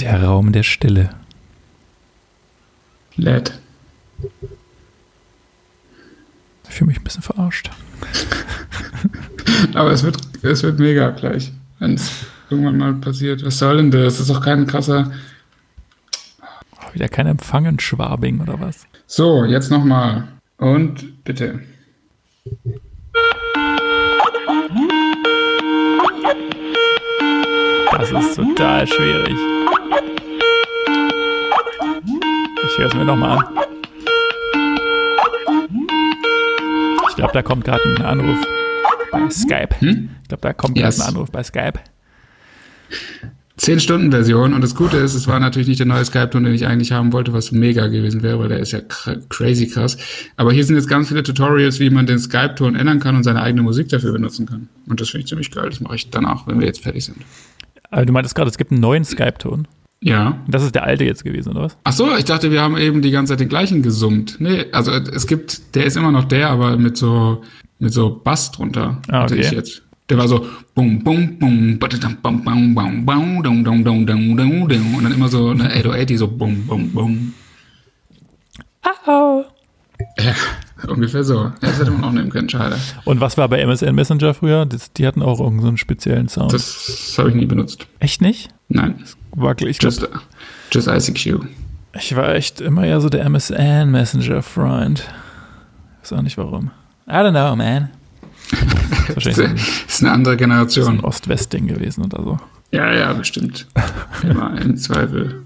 Der Raum der Stille. LED. Ich fühle mich ein bisschen verarscht. Aber es wird, es wird mega gleich, wenn es irgendwann mal passiert. Was soll denn das? Das ist doch kein krasser. Oh, wieder kein Empfang in Schwabing oder was? So, jetzt nochmal. Und bitte. Das ist total schwierig. Höre es mir nochmal an. Ich glaube, da kommt gerade ein Anruf bei Skype. Hm? Ich glaube, da kommt Yes. gerade ein Anruf bei Skype. 10-Stunden-Version und das Gute ist, es war natürlich nicht der neue Skype-Ton, den ich eigentlich haben wollte, was mega gewesen wäre, weil der ist ja cr crazy krass. Aber hier sind jetzt ganz viele Tutorials, wie man den Skype-Ton ändern kann und seine eigene Musik dafür benutzen kann. Und das finde ich ziemlich geil. Das mache ich danach, wenn wir jetzt fertig sind. Aber du meintest gerade, es gibt einen neuen Skype-Ton. Ja. Das ist der alte jetzt gewesen, oder was? Ach so, ich dachte, wir haben eben die ganze Zeit den gleichen gesummt. Nee, also es gibt, der ist immer noch der, aber mit so, mit so Bass drunter. Ah, hatte okay. ich jetzt. Der war so bum bum bum badadam, bum bum bum bum dum dum dum dum dum dum und dann immer so eine 808 so bum bum bum. Oh. Ja, ungefähr so. Das hätte man auch nehmen können, schade. Und was war bei MSN Messenger früher? Das, die hatten auch irgendeinen so einen speziellen Sound. Das habe ich nie benutzt. echt nicht? Nein, War, ich, glaub, just, just ICQ. ich war echt immer eher so der MSN Messenger-Freund. Weiß auch nicht warum. I don't know, man. Das ist Das ist eine andere so ein Generation. Ost-West-Ding gewesen oder so. Ja, ja, bestimmt. Immer im Zweifel.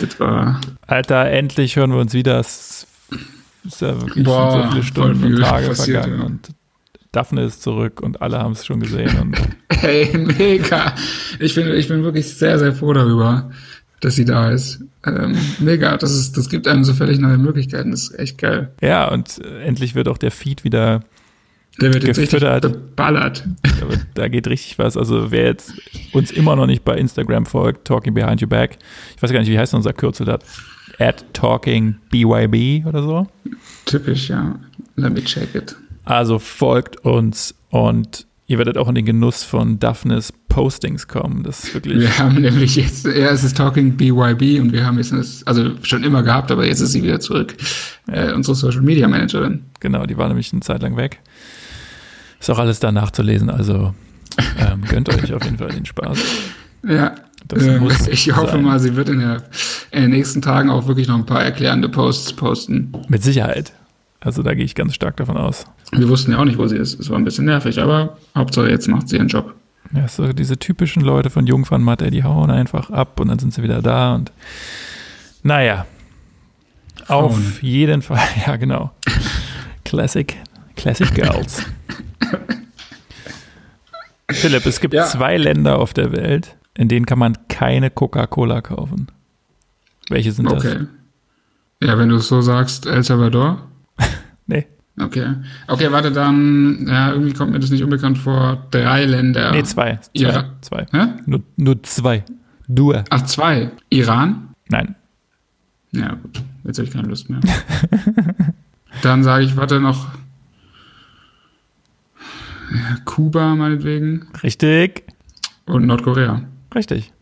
Das war Alter, endlich hören wir uns wieder. Es ist ja wirklich Boah, schon so viele Stunden und Tage vergangen ja. und Daphne ist zurück und alle haben es schon gesehen. Und Hey, mega. Ich bin, ich bin wirklich sehr, sehr froh darüber, dass sie da ist. Ähm, mega. Das ist, das gibt einem so völlig neue Möglichkeiten. Das ist echt geil. ja, und äh, endlich wird auch der Feed wieder, Der wird jetzt richtig Gefüttert. geballert. da, wird, da geht richtig was. Also wer jetzt uns immer noch nicht bei Instagram folgt, Talking Behind Your Back, ich weiß gar nicht, wie heißt unser Kürzel da? At Talking BYB oder so. Typisch, ja. Let me check it. Also folgt uns und ihr werdet auch in den Genuss von Daphnes Postings kommen. Das ist wirklich. Wir haben nämlich jetzt, ja, es ist Talking BYB und wir haben jetzt, also schon immer gehabt, aber jetzt ist sie wieder zurück. Äh, unsere Social Media Managerin. Genau, die war nämlich eine Zeit lang weg. Ist auch alles da nachzulesen, also ähm, gönnt euch auf jeden Fall den Spaß. Ja. Das Ähm, muss ich hoffe sein. mal, sie wird in, der, in den nächsten Tagen auch wirklich noch ein paar erklärende Posts posten. Mit Sicherheit. Also da gehe ich ganz stark davon aus. Wir wussten ja auch nicht, wo sie ist. Es war ein bisschen nervig, aber Hauptsache jetzt macht sie ihren Job. Ja, so diese typischen Leute von Jungfernmatte, die hauen einfach ab und dann sind sie wieder da und naja. Auf Frauen. jeden Fall, ja genau. Classic, Classic Girls. Philipp, es gibt Ja. zwei Länder auf der Welt, in denen kann man keine Coca-Cola kaufen. Welche sind das? Okay. Ja, wenn du es so sagst, El Salvador. Nee, Okay. Okay, warte, dann, ja, irgendwie kommt mir das nicht unbekannt vor. Drei Länder. nee, zwei. Zwei. Ja. zwei. Hä? Nur, nur zwei. Due. Ach, zwei. Iran? Nein. Ja, gut. Jetzt habe ich keine Lust mehr. dann sage ich, warte noch. Kuba meinetwegen. Richtig. Und Nordkorea. Richtig.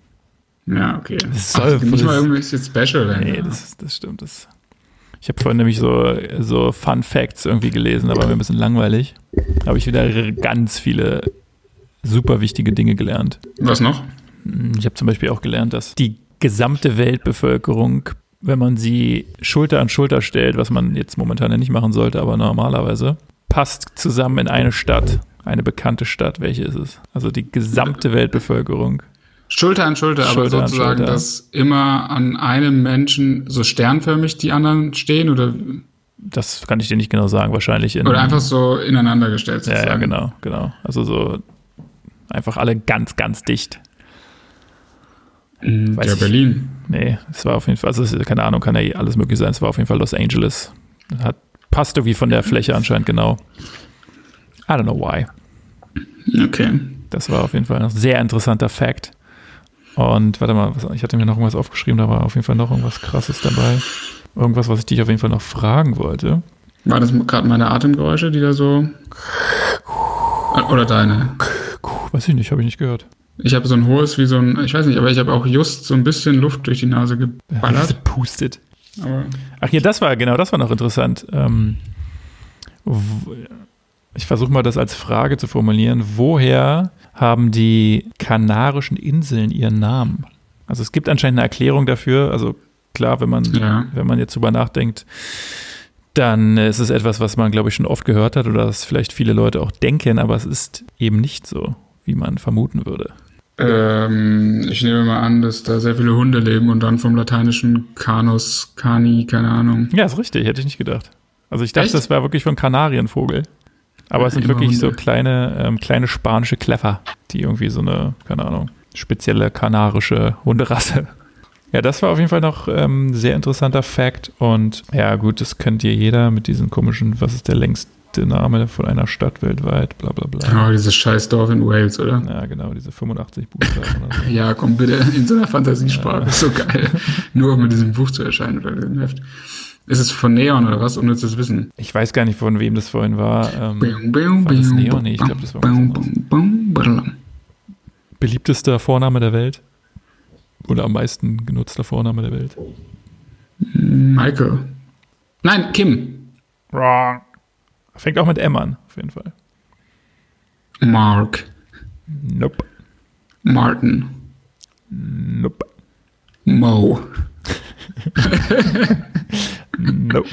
Ja, okay. Das soll Ach, nicht mal irgendwelche Special Länder. Nee, das, das stimmt. Das. Ich habe vorhin nämlich so, so Fun Facts irgendwie gelesen, da war mir ein bisschen langweilig. Habe ich wieder ganz viele super wichtige Dinge gelernt. Was noch? Ich habe zum Beispiel auch gelernt, dass die gesamte Weltbevölkerung, wenn man sie Schulter an Schulter stellt, was man jetzt momentan ja nicht machen sollte, aber normalerweise, passt zusammen in eine Stadt, eine bekannte Stadt. Welche ist es? Also die gesamte Weltbevölkerung. Schulter an Schulter, aber Schulter an sozusagen, Schulter. dass immer an einem Menschen so sternförmig die anderen stehen oder, Das kann ich dir nicht genau sagen, wahrscheinlich in. oder einfach so ineinander gestellt Ja, ja, sozusagen. genau, genau. Also so einfach alle ganz, ganz dicht. Mhm, Weiß Ja, ich. Berlin. Nee, es war auf jeden Fall, also ist, keine Ahnung, kann ja eh alles möglich sein. Es war auf jeden Fall Los Angeles. Hat, passt irgendwie von der Fläche anscheinend genau. I don't know why. Okay. Das war auf jeden Fall ein sehr interessanter Fact. Und warte mal, was, ich hatte mir noch irgendwas aufgeschrieben, da war auf jeden Fall noch irgendwas krasses dabei. Irgendwas, was ich dich auf jeden Fall noch fragen wollte. War das gerade meine Atemgeräusche, die da so. Oder deine? Weiß ich nicht, habe ich nicht gehört. Ich habe so ein hohes wie so ein, ich weiß nicht, aber ich habe auch just so ein bisschen Luft durch die Nase geballert. Pustet. Ach hier, das war, genau, das war noch interessant. Ähm, ich versuche mal das als Frage zu formulieren. Woher haben die Kanarischen Inseln ihren Namen? Also es gibt anscheinend eine Erklärung dafür. Also klar, wenn man, ja, wenn man jetzt drüber nachdenkt, dann ist es etwas, was man, glaube ich, schon oft gehört hat oder das vielleicht viele Leute auch denken, aber es ist eben nicht so, wie man vermuten würde. ähm, ich nehme mal an, dass da sehr viele Hunde leben und dann vom lateinischen Canus, Cani, keine Ahnung. Ja, ist richtig, hätte ich nicht gedacht. Also ich dachte, Echt? das wäre wirklich von Kanarienvogel. Aber es sind Immer wirklich so Hunde. kleine, ähm, kleine spanische Kleffer, die irgendwie so eine, keine Ahnung, spezielle kanarische Hunderasse. Ja, das war auf jeden Fall noch ähm, sehr interessanter Fact. Und ja, gut, das kennt ihr jeder mit diesen komischen, was ist der längste Name von einer Stadt weltweit, bla bla bla. Oh, dieses scheiß Dorf in Wales, oder? Ja, genau, diese 85 Buchstaben oder so. Ja, komm bitte in so einer Fantasiesprache. Ist so geil. Nur um mit diesem Buch zu erscheinen oder diesem Heft. Ist es von Neon oder was? Unnützes Wissen. Ich weiß gar nicht, von wem das vorhin war. Ähm, Bing, bing, War das Neon? Nee, ich glaub, das war bing. beliebtester Vorname der Welt? Oder am meisten genutzter Vorname der Welt? Michael. Nein, Kim. Wrong. Fängt auch mit M an, auf jeden Fall. Mark. Nope. Martin. Nope. Mo. Nope.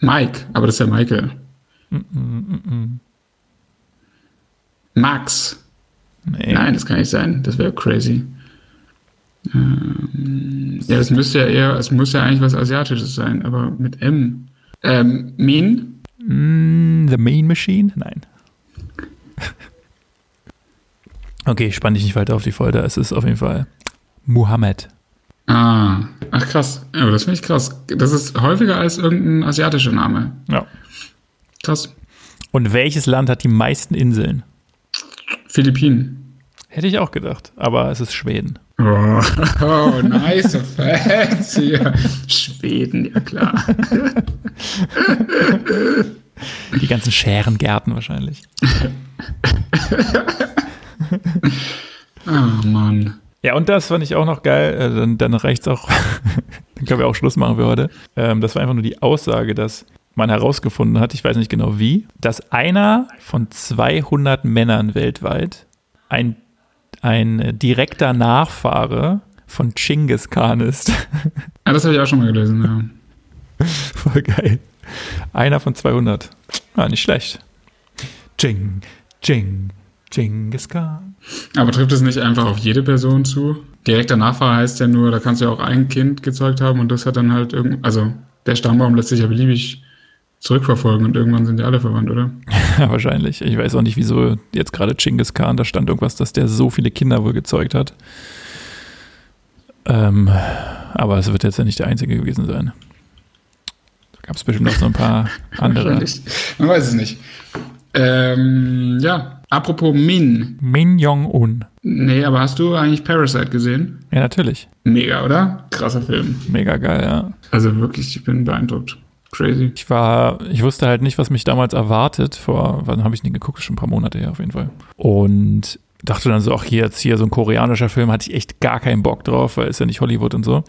Mike. Aber das ist ja Michael. Mm, mm, mm. Max. Nee. Nein, das kann nicht sein. Das wäre crazy. Ähm, ja, das müsste ja eher, es muss ja eigentlich was Asiatisches sein, aber mit M. Ähm, Min? Mm, the Main Machine? Nein. Okay, ich spann dich nicht weiter auf die Folter. Es ist auf jeden Fall Muhammad. Ah, ach krass. Ja, das finde ich krass. Das ist häufiger als irgendein asiatischer Name. Ja. Krass. Und welches Land hat die meisten Inseln? Philippinen. Hätte ich auch gedacht, aber es ist Schweden. Oh, oh nice hier. Schweden, ja klar. Die ganzen Schärengärten wahrscheinlich. Oh Mann. Ja, und das fand ich auch noch geil. Äh, dann, dann reicht's auch. dann können wir auch Schluss machen für heute. Ähm, das war einfach nur die Aussage, dass man herausgefunden hat, ich weiß nicht genau wie, dass einer von 200 Männern weltweit ein, ein direkter Nachfahre von Genghis Khan ist. Ah, das habe ich auch schon mal gelesen, ja. Voll geil. Einer von 200. Ah, nicht schlecht. Jing, Jing, Genghis Khan. Aber trifft es nicht einfach auf jede Person zu? Direkter Nachfahre heißt ja nur, da kannst du ja auch ein Kind gezeugt haben und das hat dann halt irgend, also der Stammbaum lässt sich ja beliebig zurückverfolgen und irgendwann sind ja alle verwandt, oder? Ja, wahrscheinlich. Ich weiß auch nicht, wieso jetzt gerade Genghis Khan, da stand irgendwas, dass der so viele Kinder wohl gezeugt hat. Ähm, aber es wird jetzt ja nicht der einzige gewesen sein. Da gab es bestimmt noch so ein paar andere. Wahrscheinlich. Man weiß es nicht. Ähm, ja, apropos Min. Min Jong-un. Nee, aber hast du eigentlich Parasite gesehen? Ja, natürlich. Mega, oder? Krasser Film. Mega geil, ja. Also wirklich, ich bin beeindruckt. Crazy. Ich war, ich wusste halt nicht, was mich damals erwartet. Vor, wann habe ich den geguckt? Schon ein paar Monate her auf jeden Fall. Und dachte dann so, ach hier jetzt hier so ein koreanischer Film, hatte ich echt gar keinen Bock drauf, weil ist ja nicht Hollywood und so.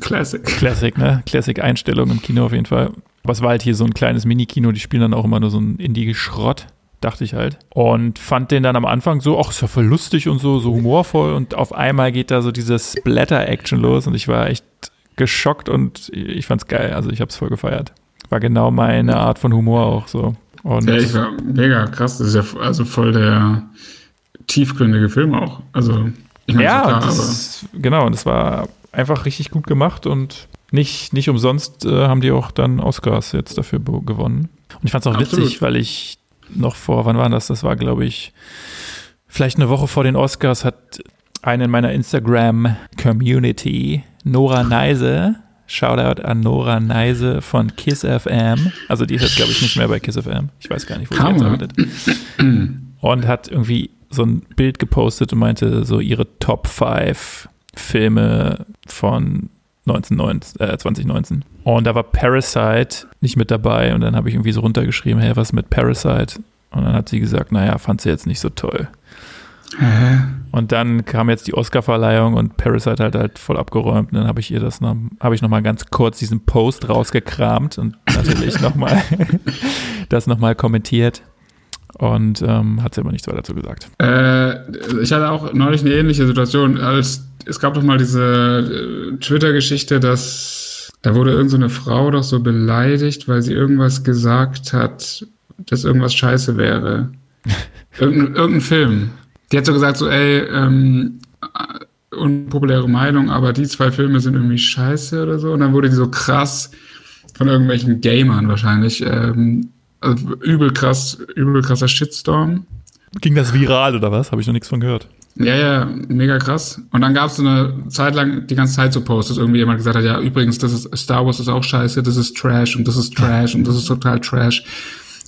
Classic. Classic, ne? Classic-Einstellung im Kino auf jeden Fall. Aber es war halt hier so ein kleines Mini-Kino, die spielen dann auch immer nur so ein Indie-Schrott, dachte ich halt. Und fand den dann am Anfang so, ach, ist ja voll lustig und so, so humorvoll. Und auf einmal geht da so diese Splatter-Action los und ich war echt geschockt und ich fand's geil. Also ich hab's voll gefeiert. War genau meine Art von Humor auch so. Und Ja, ich war mega krass. Das ist ja also voll der tiefgründige Film auch. Also, ich meine, ja, ist klar, das genau, und das war einfach richtig gut gemacht und nicht, nicht umsonst äh, haben die auch dann Oscars jetzt dafür gewonnen. Und ich fand es auch Absolut. witzig, weil ich noch vor, wann war das? Das war, glaube ich, vielleicht eine Woche vor den Oscars hat eine in meiner Instagram-Community, Nora Neise, Shoutout an Nora Neise von Kiss FM. Also die ist jetzt, glaube ich, nicht mehr bei Kiss FM. Ich weiß gar nicht, wo sie jetzt Hammer. arbeitet. Und hat irgendwie so ein Bild gepostet und meinte so ihre Top 5 Filme von 1919, äh, 2019. Und da war Parasite nicht mit dabei und dann habe ich irgendwie so runtergeschrieben, hey, was mit Parasite? Und dann hat sie gesagt, naja, fand sie jetzt nicht so toll. Hä? Und dann kam jetzt die Oscar-Verleihung und Parasite hat halt voll abgeräumt. Und dann habe ich ihr das noch, habe ich noch mal ganz kurz diesen Post rausgekramt und natürlich noch mal das noch mal kommentiert. Und ähm, hat sie aber nichts weiter dazu gesagt. Äh, ich hatte auch neulich eine ähnliche Situation, als es gab doch mal diese äh, Twitter-Geschichte, dass da wurde irgendeine so Frau doch so beleidigt, weil sie irgendwas gesagt hat, dass irgendwas scheiße wäre. Irgendein, irgendein Film. Die hat so gesagt, so, ey, ähm, äh, unpopuläre Meinung, aber die zwei Filme sind irgendwie scheiße oder so. Und dann wurde die so krass von irgendwelchen Gamern wahrscheinlich, ähm, also übel krass, übel krasser Shitstorm. Ging das viral oder was? Habe ich noch nichts von gehört. Ja, ja, mega krass. Und dann gab es so eine Zeit lang die ganze Zeit so Posts, dass irgendwie jemand gesagt hat, ja, übrigens, das ist Star Wars ist auch scheiße, das ist Trash und das ist Trash und das ist total Trash.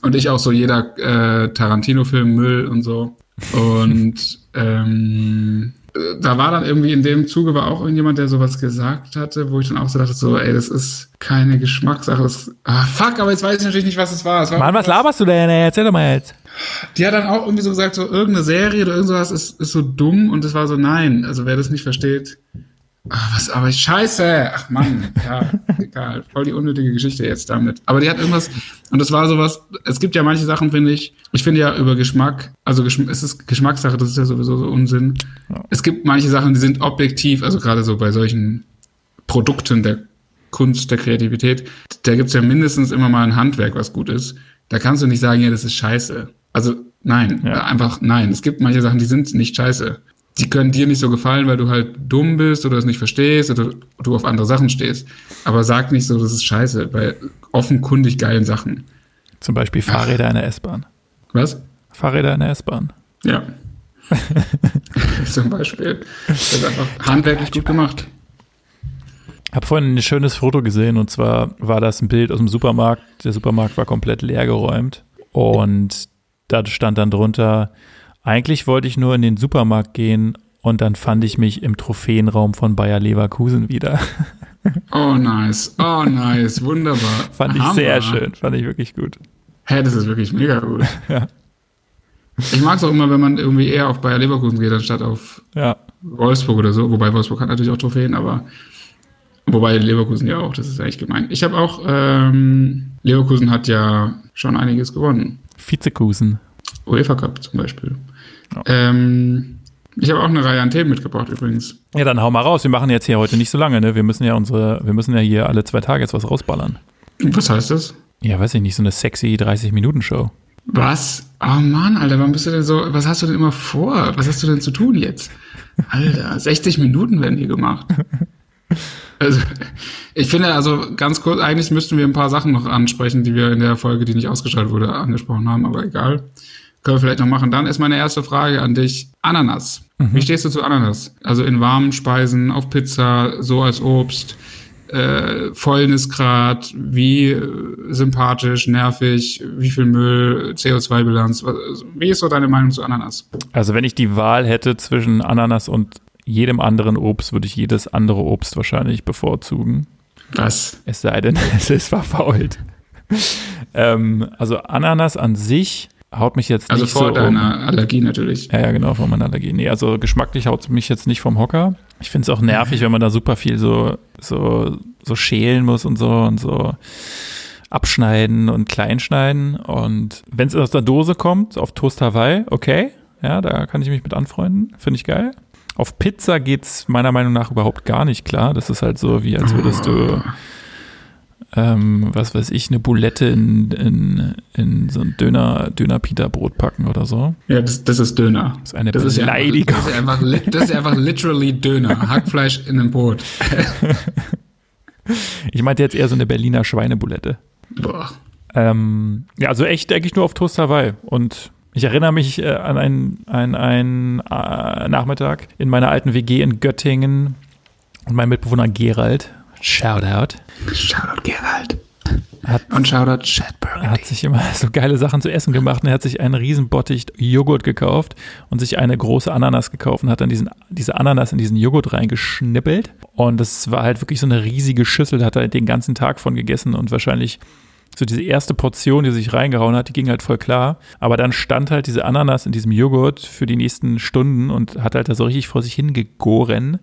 Und ich auch so jeder äh, Tarantino-Film Müll und so. Und ähm, da war dann irgendwie in dem Zuge war auch irgendjemand, der sowas gesagt hatte, wo ich dann auch so dachte, so, ey, das ist keine Geschmackssache. Das, ah, fuck, aber jetzt weiß ich natürlich nicht, was es war. Es war Mann, was laberst du denn? Ey, Erzähl doch mal jetzt. Die hat dann auch irgendwie so gesagt, so irgendeine Serie oder irgendwas ist, ist so dumm und es war so, nein, also wer das nicht versteht, Ah, was, aber scheiße. Ach Mann, ja, egal. Voll die unnötige Geschichte jetzt damit. Aber die hat irgendwas, und das war sowas, es gibt ja manche Sachen, finde ich, ich finde ja über Geschmack, also es ist Geschmackssache, das ist ja sowieso so Unsinn. Ja. Es gibt manche Sachen, die sind objektiv, also gerade so bei solchen Produkten der Kunst, der Kreativität, da gibt's ja mindestens immer mal ein Handwerk, was gut ist. Da kannst du nicht sagen, ja, das ist scheiße. Also nein, ja. einfach nein. Es gibt manche Sachen, die sind nicht scheiße die können dir nicht so gefallen, weil du halt dumm bist oder es nicht verstehst oder du auf andere Sachen stehst. Aber sag nicht so, das ist scheiße, bei offenkundig geilen Sachen. Zum Beispiel Fahrräder Ach. in der S-Bahn. Was? Fahrräder in der S-Bahn. Ja. Zum Beispiel. Das ist einfach handwerklich gut gemacht. Ich habe vorhin ein schönes Foto gesehen und zwar war das ein Bild aus dem Supermarkt. Der Supermarkt war komplett leer geräumt und da stand dann drunter, eigentlich wollte ich nur in den Supermarkt gehen und dann fand ich mich im Trophäenraum von Bayer Leverkusen wieder. Oh, nice. Oh, nice. Wunderbar. fand ich Hammer. sehr schön. Fand ich wirklich gut. Hä, hey, das ist wirklich mega gut. ja. Ich mag es auch immer, wenn man irgendwie eher auf Bayer Leverkusen geht, anstatt auf ja. Wolfsburg oder so. Wobei Wolfsburg hat natürlich auch Trophäen, aber wobei Leverkusen ja auch, das ist eigentlich gemein. Ich habe auch, ähm, Leverkusen hat ja schon einiges gewonnen. Vizekusen. UEFA Cup zum Beispiel. Ja. Ähm, ich habe auch eine Reihe an Themen mitgebracht übrigens. Ja, dann hau mal raus. Wir machen jetzt hier heute nicht so lange, ne? Wir müssen ja unsere, wir müssen ja hier alle zwei Tage jetzt was rausballern. Was heißt das? Ja, weiß ich nicht, so eine sexy 30-Minuten-Show. Was? Oh Mann, Alter, warum bist du denn so, was hast du denn immer vor? Was hast du denn zu tun jetzt? Alter, 60 Minuten werden hier gemacht. Also, ich finde, also ganz kurz, eigentlich müssten wir ein paar Sachen noch ansprechen, die wir in der Folge, die nicht ausgestrahlt wurde, angesprochen haben, aber egal. Können wir vielleicht noch machen. Dann ist meine erste Frage an dich. Ananas. Mhm. Wie stehst du zu Ananas? Also in warmen Speisen, auf Pizza, so als Obst, äh, Fäulnisgrad, wie äh, sympathisch, nervig, wie viel Müll, CO2-Bilanz. Wie ist so deine Meinung zu Ananas? Also wenn ich die Wahl hätte zwischen Ananas und jedem anderen Obst, würde ich jedes andere Obst wahrscheinlich bevorzugen. Was? Es sei denn, es ist verfault. ähm, also Ananas an sich haut mich jetzt also nicht so. Also vor deiner um. Allergie natürlich. Ja, ja, genau, vor meiner Allergie. Nee, also geschmacklich haut mich jetzt nicht vom Hocker. Ich finde es auch nervig, wenn man da super viel so, so, so schälen muss und so und so abschneiden und kleinschneiden. Und wenn es aus der Dose kommt, auf Toast Hawaii, okay. Ja, da kann ich mich mit anfreunden. Finde ich geil. Auf Pizza geht's meiner Meinung nach überhaupt gar nicht klar. Das ist halt so, wie als würdest du ähm, was weiß ich, eine Boulette in, in, in so ein Döner, Döner-Pita-Brot packen oder so. Ja, das, das ist Döner. Das ist eine das Beleidigung. Ist einfach, das, ist einfach, das ist einfach literally Döner. Hackfleisch in einem Brot. ich meinte jetzt eher so eine Berliner Schweineboulette. Boah. Ähm, ja, also echt eigentlich nur auf Toast Hawaii. Und ich erinnere mich äh, an einen, an einen äh, Nachmittag in meiner alten WG in Göttingen und mein Mitbewohner Gerald Shoutout. Shoutout Gerald. Hat, und Shoutout Chad Burgundy. Er hat sich immer so geile Sachen zu essen gemacht und er hat sich einen riesen Bottich Joghurt gekauft und sich eine große Ananas gekauft und hat dann diesen, diese Ananas in diesen Joghurt reingeschnippelt. Und das war halt wirklich so eine riesige Schüssel, da hat er den ganzen Tag von gegessen und wahrscheinlich so diese erste Portion, die sich reingehauen hat, die ging halt voll klar. Aber dann stand halt diese Ananas in diesem Joghurt für die nächsten Stunden und hat halt da so richtig vor sich hingegoren.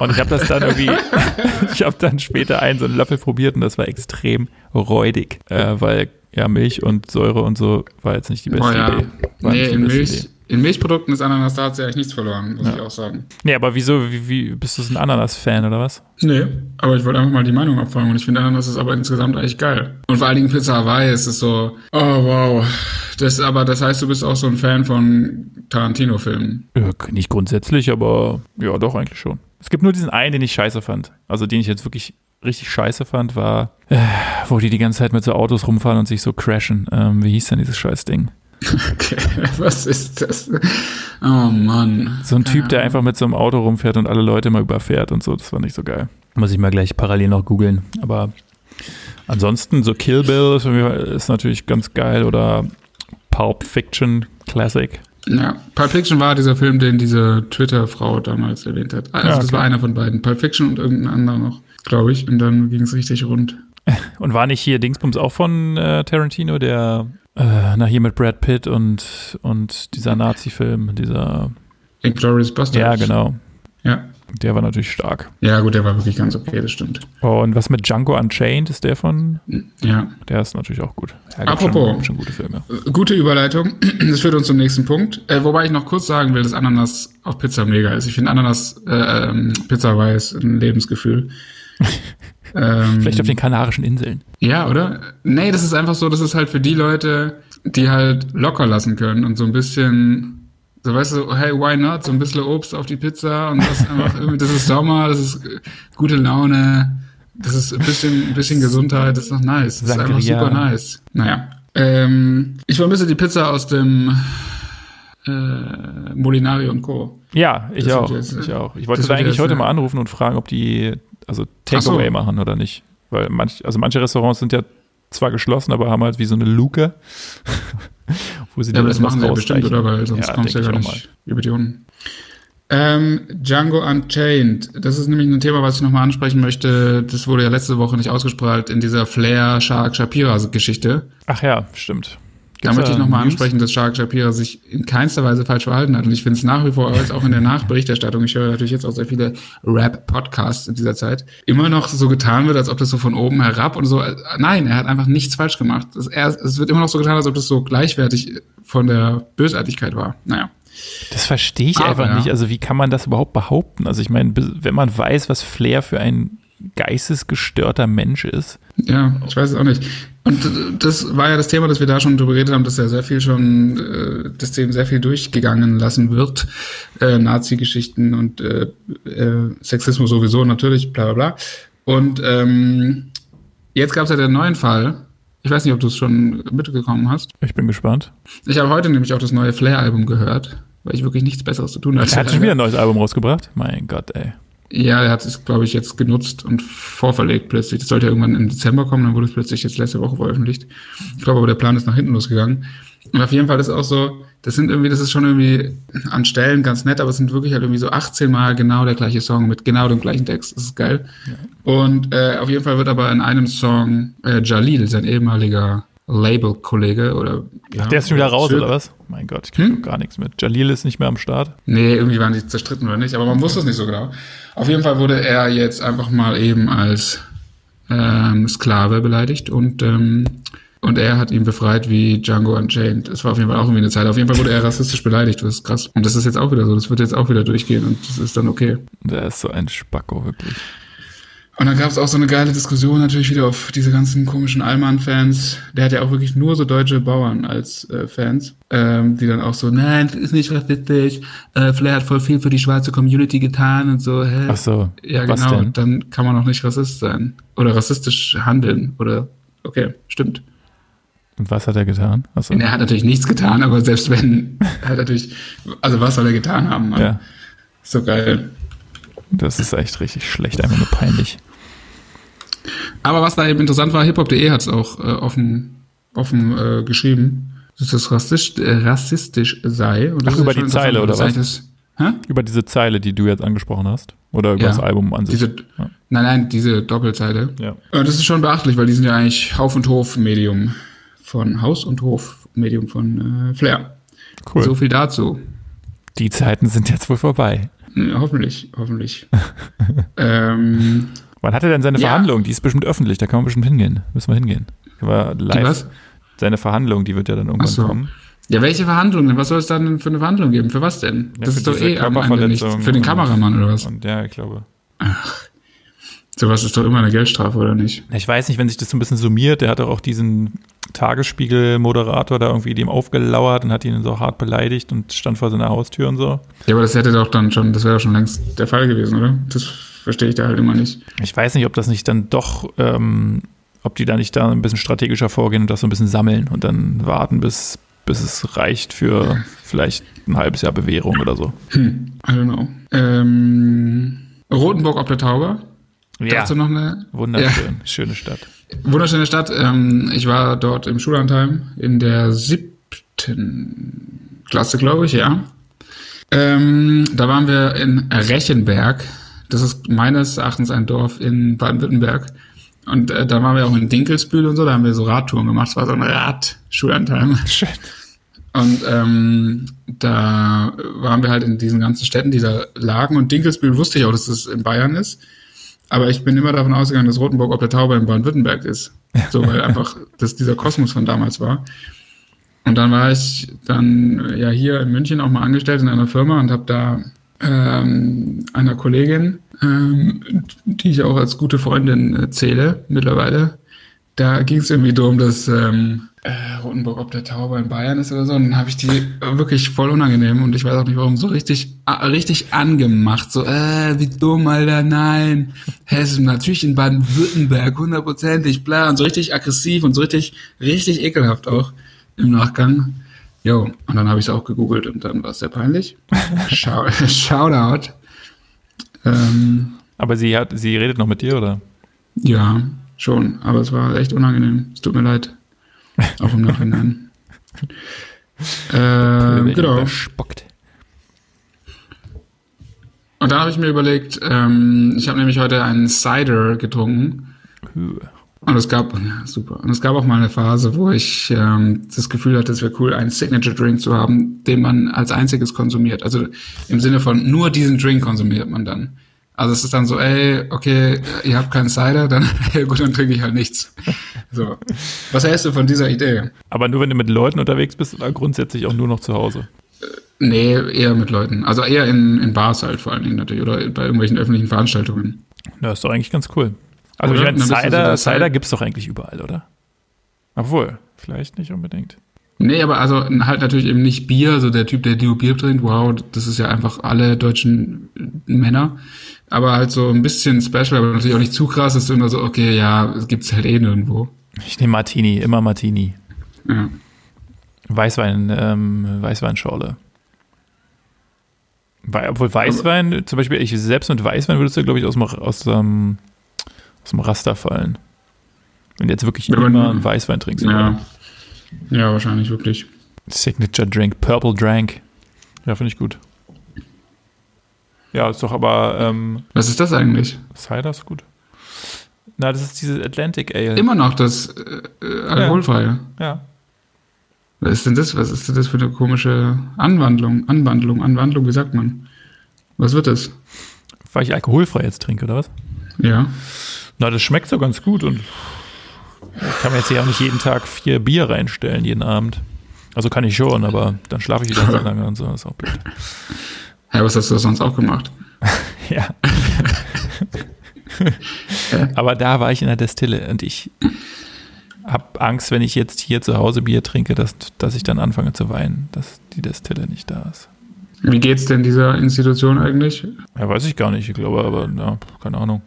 Und ich habe das dann irgendwie, ich habe dann später einen so einen Löffel probiert und das war extrem räudig, äh, weil ja Milch und Säure und so war jetzt nicht die beste Boah, ja. Idee. War Nee, Milch, Idee. In Milchprodukten ist Ananas, da hat sie eigentlich nichts verloren, muss Ja. ich auch sagen. Nee, aber wieso, wie, wie bist du so ein Ananas-Fan oder was? Nee, aber ich wollte einfach mal die Meinung abfragen und ich finde Ananas ist aber insgesamt eigentlich geil. Und vor allen Dingen Pizza Hawaii ist es so, oh wow. Das, aber das heißt, du bist auch so ein Fan von Tarantino-Filmen. Ja, nicht grundsätzlich, aber ja, doch eigentlich schon. Es gibt nur diesen einen, den ich scheiße fand. Also den ich jetzt wirklich richtig scheiße fand, war, äh, wo die die ganze Zeit mit so Autos rumfahren und sich so crashen. Ähm, wie hieß denn dieses Scheißding? Okay, was ist das? Oh Mann. So ein Typ, der einfach mit so einem Auto rumfährt und alle Leute mal überfährt und so. Das war nicht so geil. Muss ich mal gleich parallel noch googeln. Aber ansonsten, so Kill Bill ist, ist natürlich ganz geil oder Pulp Fiction Classic. Ja, Pulp Fiction war dieser Film, den diese Twitter-Frau damals erwähnt hat. Also Ja, das okay. war einer von beiden. Pulp Fiction und irgendein anderer noch, glaube ich. Und dann ging es richtig rund. Und war nicht hier Dingsbums auch von äh, Tarantino, der äh, na hier mit Brad Pitt und, und dieser Nazi-Film, dieser Inglourious Basterds. Ja, genau. Ja. Der war natürlich stark. ja, gut, der war wirklich ganz okay, das stimmt. Und was mit Django Unchained ist der von? Ja. Der ist natürlich auch gut. Ja, Apropos. Schon, schon gute Filme. Gute Überleitung. Das führt uns zum nächsten Punkt. Äh, wobei ich noch kurz sagen will, dass Ananas auf Pizza mega ist. Ich finde Ananas äh, ähm, Pizza weiß ein Lebensgefühl. ähm, Vielleicht auf den Kanarischen Inseln. ja, oder? Nee, das ist einfach so, das ist halt für die Leute, die halt locker lassen können und so ein bisschen, so weißt du, hey, why not? So ein bisschen Obst auf die Pizza und das einfach irgendwie, das ist Sommer, das ist äh, gute Laune, das ist ein bisschen, ein bisschen Gesundheit, das ist noch nice. Das ist einfach super nice. Naja. Ähm, ich vermisse die Pizza aus dem äh, Molinari und Co. Ja, ich Das auch. jetzt, ich äh, auch. Ich wollte da eigentlich jetzt, heute äh, mal anrufen und fragen, ob die also Ach so. Takeaway machen oder nicht. Weil manch, also manche Restaurants sind ja zwar geschlossen, aber haben halt wie so eine Luke. wo sie Ja, dann aber das machen sie ja bestimmt, oder? Weil sonst Ja, kommst du ja gar ich nicht über die Runden. Ähm, Django Unchained. Das ist nämlich ein Thema, was ich nochmal ansprechen möchte. Das wurde ja letzte Woche nicht ausgestrahlt in dieser Flair Shark Shapira Geschichte. Ach ja, stimmt. Da möchte ich nochmal ansprechen, dass Shark Shapira sich in keinster Weise falsch verhalten hat. Und ich finde es nach wie vor, jetzt auch in der Nachberichterstattung, ich höre natürlich jetzt auch sehr viele Rap-Podcasts in dieser Zeit, immer noch so getan wird, als ob das so von oben herab und so. Nein, er hat einfach nichts falsch gemacht. Es, er, es wird immer noch so getan, als ob das so gleichwertig von der Bösartigkeit war. Naja. Das verstehe ich Aber, einfach ja. nicht. Also wie kann man das überhaupt behaupten? Also ich meine, wenn man weiß, was Flair für ein geistesgestörter Mensch ist. Ja, ich weiß es auch nicht. Und das war ja das Thema, dass wir da schon drüber geredet haben, dass ja sehr viel schon, äh, dass dem sehr viel durchgegangen lassen wird. Äh, Nazi-Geschichten und äh, äh, Sexismus sowieso natürlich, bla bla bla. Und ähm, jetzt gab es ja den neuen Fall. Ich weiß nicht, ob du es schon mitbekommen hast. Ich bin gespannt. Ich habe heute nämlich auch das neue Flair-Album gehört, weil ich wirklich nichts Besseres zu tun hatte. Er hat schon wieder ein neues Album rausgebracht. Mein Gott, ey. Ja, er hat es, glaube ich, jetzt genutzt und vorverlegt plötzlich. Das sollte ja irgendwann im Dezember kommen, dann wurde es plötzlich jetzt letzte Woche veröffentlicht. Ich glaube aber, der Plan ist nach hinten losgegangen. Und auf jeden Fall ist auch so, das sind irgendwie, das ist schon irgendwie an Stellen ganz nett, aber es sind wirklich halt irgendwie so 18 Mal genau der gleiche Song mit genau dem gleichen Text. Das ist geil. Und äh, auf jeden Fall wird aber in einem Song äh, Jalil, sein ehemaliger Label-Kollege oder ja, Der ist schon wieder raus, Zirk- oder was? Mein Gott, ich krieg Hm? gar nichts mit. Jalil ist nicht mehr am Start. Nee, irgendwie waren die zerstritten oder nicht, aber man wusste es nicht so genau. Auf jeden Fall wurde er jetzt einfach mal eben als ähm, Sklave beleidigt und ähm, und er hat ihn befreit wie Django Unchained. Es war auf jeden Fall auch irgendwie eine Zeit. Auf jeden Fall wurde er rassistisch beleidigt, das ist krass. Und das ist jetzt auch wieder so, das wird jetzt auch wieder durchgehen und das ist dann okay. Der ist so ein Spacko, wirklich. Und dann gab es auch so eine geile Diskussion natürlich wieder auf diese ganzen komischen Allmann-Fans. Der hat ja auch wirklich nur so deutsche Bauern als äh, Fans, ähm, die dann auch so, nein, das ist nicht rassistisch, äh, Flair hat voll viel für die schwarze Community getan und so, hä? Ach so, Ja, was genau, denn? dann kann man auch nicht Rassist sein. Oder rassistisch handeln. Oder, okay, stimmt. Und was hat er getan? Ach so. Er hat natürlich nichts getan, aber selbst wenn, er hat natürlich, also was soll er getan haben? Mann? Ja, So geil. Das ist echt richtig schlecht, einfach nur peinlich. Aber was da eben interessant war, hiphop.de hat es auch äh, offen, offen äh, geschrieben, dass das rassistisch, äh, rassistisch sei. Ach, ist über die Zeile, oder was? hä? Über diese Zeile, die du jetzt angesprochen hast. Oder über Ja, das Album an sich. Diese, Ja. Nein, nein, diese Doppelseite. Ja. Äh, Das ist schon beachtlich, weil die sind ja eigentlich Hauf und Hof Medium von Haus und Hof Medium von äh, Flair. Cool. So viel dazu. Die Zeiten sind jetzt wohl vorbei. Ja, hoffentlich, hoffentlich. ähm, Wann hat er denn seine Ja. Verhandlung? Die ist bestimmt öffentlich, da kann man bestimmt hingehen. Müssen wir hingehen. Können wir die live. was? Seine Verhandlung, die wird ja dann irgendwann Ach so. kommen. Ja, welche Verhandlung denn? Was soll es dann für eine Verhandlung geben? Für was denn? Ja, das für ist doch eh am Ende nichts. Körperverletzung Für den Kameramann oder was? Und ja, ich glaube. Sowas ist doch immer eine Geldstrafe, oder nicht? Ich weiß nicht, wenn sich das so ein bisschen summiert, der hat doch auch diesen Tagesspiegel-Moderator da irgendwie dem aufgelauert und hat ihn so hart beleidigt und stand vor seiner Haustür und so. Ja, aber das hätte doch dann schon, das wäre doch schon längst der Fall gewesen, oder? Das verstehe ich da halt immer nicht. Ich weiß nicht, ob das nicht dann doch, ähm, ob die da nicht da ein bisschen strategischer vorgehen und das so ein bisschen sammeln und dann warten, bis, bis es reicht für vielleicht ein halbes Jahr Bewährung oder so. Hm, I don't know. Ähm, Rotenburg ob der Tauber. Ja, Dazu noch eine wunderschön. Schöne Stadt. wunderschöne Stadt. Ähm, ich war dort im Schullandheim in der siebten Klasse, glaube ich, ja. Ähm, da waren wir in Rechenberg. Das ist meines Erachtens ein Dorf in Baden-Württemberg. Und äh, da waren wir auch in Dinkelsbühl und so, da haben wir so Radtouren gemacht. Es war so ein Rad-Schullandheim. Schön. Und ähm, da waren wir halt in diesen ganzen Städten, die da lagen. Und Dinkelsbühl wusste ich auch, dass das in Bayern ist. Aber ich bin immer davon ausgegangen, dass Rotenburg ob der Tauber in Baden-Württemberg ist. So, weil einfach das dieser Kosmos von damals war. Und dann war ich dann ja hier in München auch mal angestellt in einer Firma und habe da ähm, einer Kollegin, ähm, die ich auch als gute Freundin äh, zähle mittlerweile, da ging es irgendwie darum, dass ähm, äh, Rotenburg ob der Tauber in Bayern ist oder so. Und dann habe ich die wirklich voll unangenehm und ich weiß auch nicht warum, so richtig, ah, richtig angemacht. So, äh, wie dumm, Alter, nein. Hessen, natürlich in Baden-Württemberg, hundertprozentig, bla. Und so richtig aggressiv und so richtig, richtig ekelhaft auch im Nachgang. Jo, und dann habe ich es auch gegoogelt und dann war es sehr peinlich. Schau, Shoutout. Ähm, Aber sie hat, sie redet noch mit dir, oder? ja, schon, aber es war echt unangenehm. Es tut mir leid. Auch im Nachhinein. ähm, genau. Überspockt. Und dann habe ich mir überlegt, ähm, ich habe nämlich heute einen Cider getrunken. Und es gab, ja, super. Und es gab auch mal eine Phase, wo ich ähm, das Gefühl hatte, es wäre cool, einen Signature Drink zu haben, den man als einziges konsumiert. Also im Sinne von nur diesen Drink konsumiert man dann. Also es ist dann so, ey, okay, ihr habt keinen Cider, dann gut, dann trinke ich halt nichts. So. Was hältst du von dieser Idee? Aber nur wenn du mit Leuten unterwegs bist oder grundsätzlich auch nur noch zu Hause. Nee, eher mit Leuten. Also eher in, in Bars halt vor allen Dingen natürlich oder bei irgendwelchen öffentlichen Veranstaltungen. Ja, ist doch eigentlich ganz cool. Also Oder? ich meine, du so Cider, der Cider Cider- gibt es doch eigentlich überall, oder? Obwohl, vielleicht nicht unbedingt. Nee, aber also halt natürlich eben nicht Bier, so der Typ, der Dio Bier trinkt, wow, das ist ja einfach alle deutschen Männer. Aber halt so ein bisschen special, aber natürlich auch nicht zu krass, ist immer so, okay, ja, es gibt's halt eh nirgendwo. Ich nehme Martini, immer Martini. Ja. Weißwein, ähm, Weißweinschorle. Wei- Obwohl Weißwein, zum Beispiel, ich selbst mit Weißwein würdest du, glaube ich, aus dem, aus, dem, aus dem Raster fallen. Wenn du jetzt wirklich aber- immer einen Weißwein trinkst. Ja. Ja, wahrscheinlich wirklich. Signature Drink, Purple Drank. Ja, finde ich gut. Ja, ist doch aber ähm, Was ist das eigentlich? Cider ist gut. Na, das ist diese Atlantic Ale. Immer noch das äh, äh, alkoholfreie. Ja. Was ist denn das? Was ist denn das für eine komische Anwandlung? Anwandlung, Anwandlung, wie sagt man? Was wird das? Weil ich alkoholfrei jetzt trinke, oder was? Ja. Na, das schmeckt so ganz gut und ich kann mir jetzt ja auch nicht jeden Tag vier Bier reinstellen, jeden Abend. Also kann ich schon, aber dann schlafe ich wieder so lange und so, das ist auch blöd. Ja, was hast du sonst auch gemacht? Ja. aber da war ich in der Destille und ich habe Angst, wenn ich jetzt hier zu Hause Bier trinke, dass, dass ich dann anfange zu weinen, dass die Destille nicht da ist. Wie geht's denn dieser Institution eigentlich? Ja, weiß ich gar nicht, ich glaube, aber ja, keine Ahnung.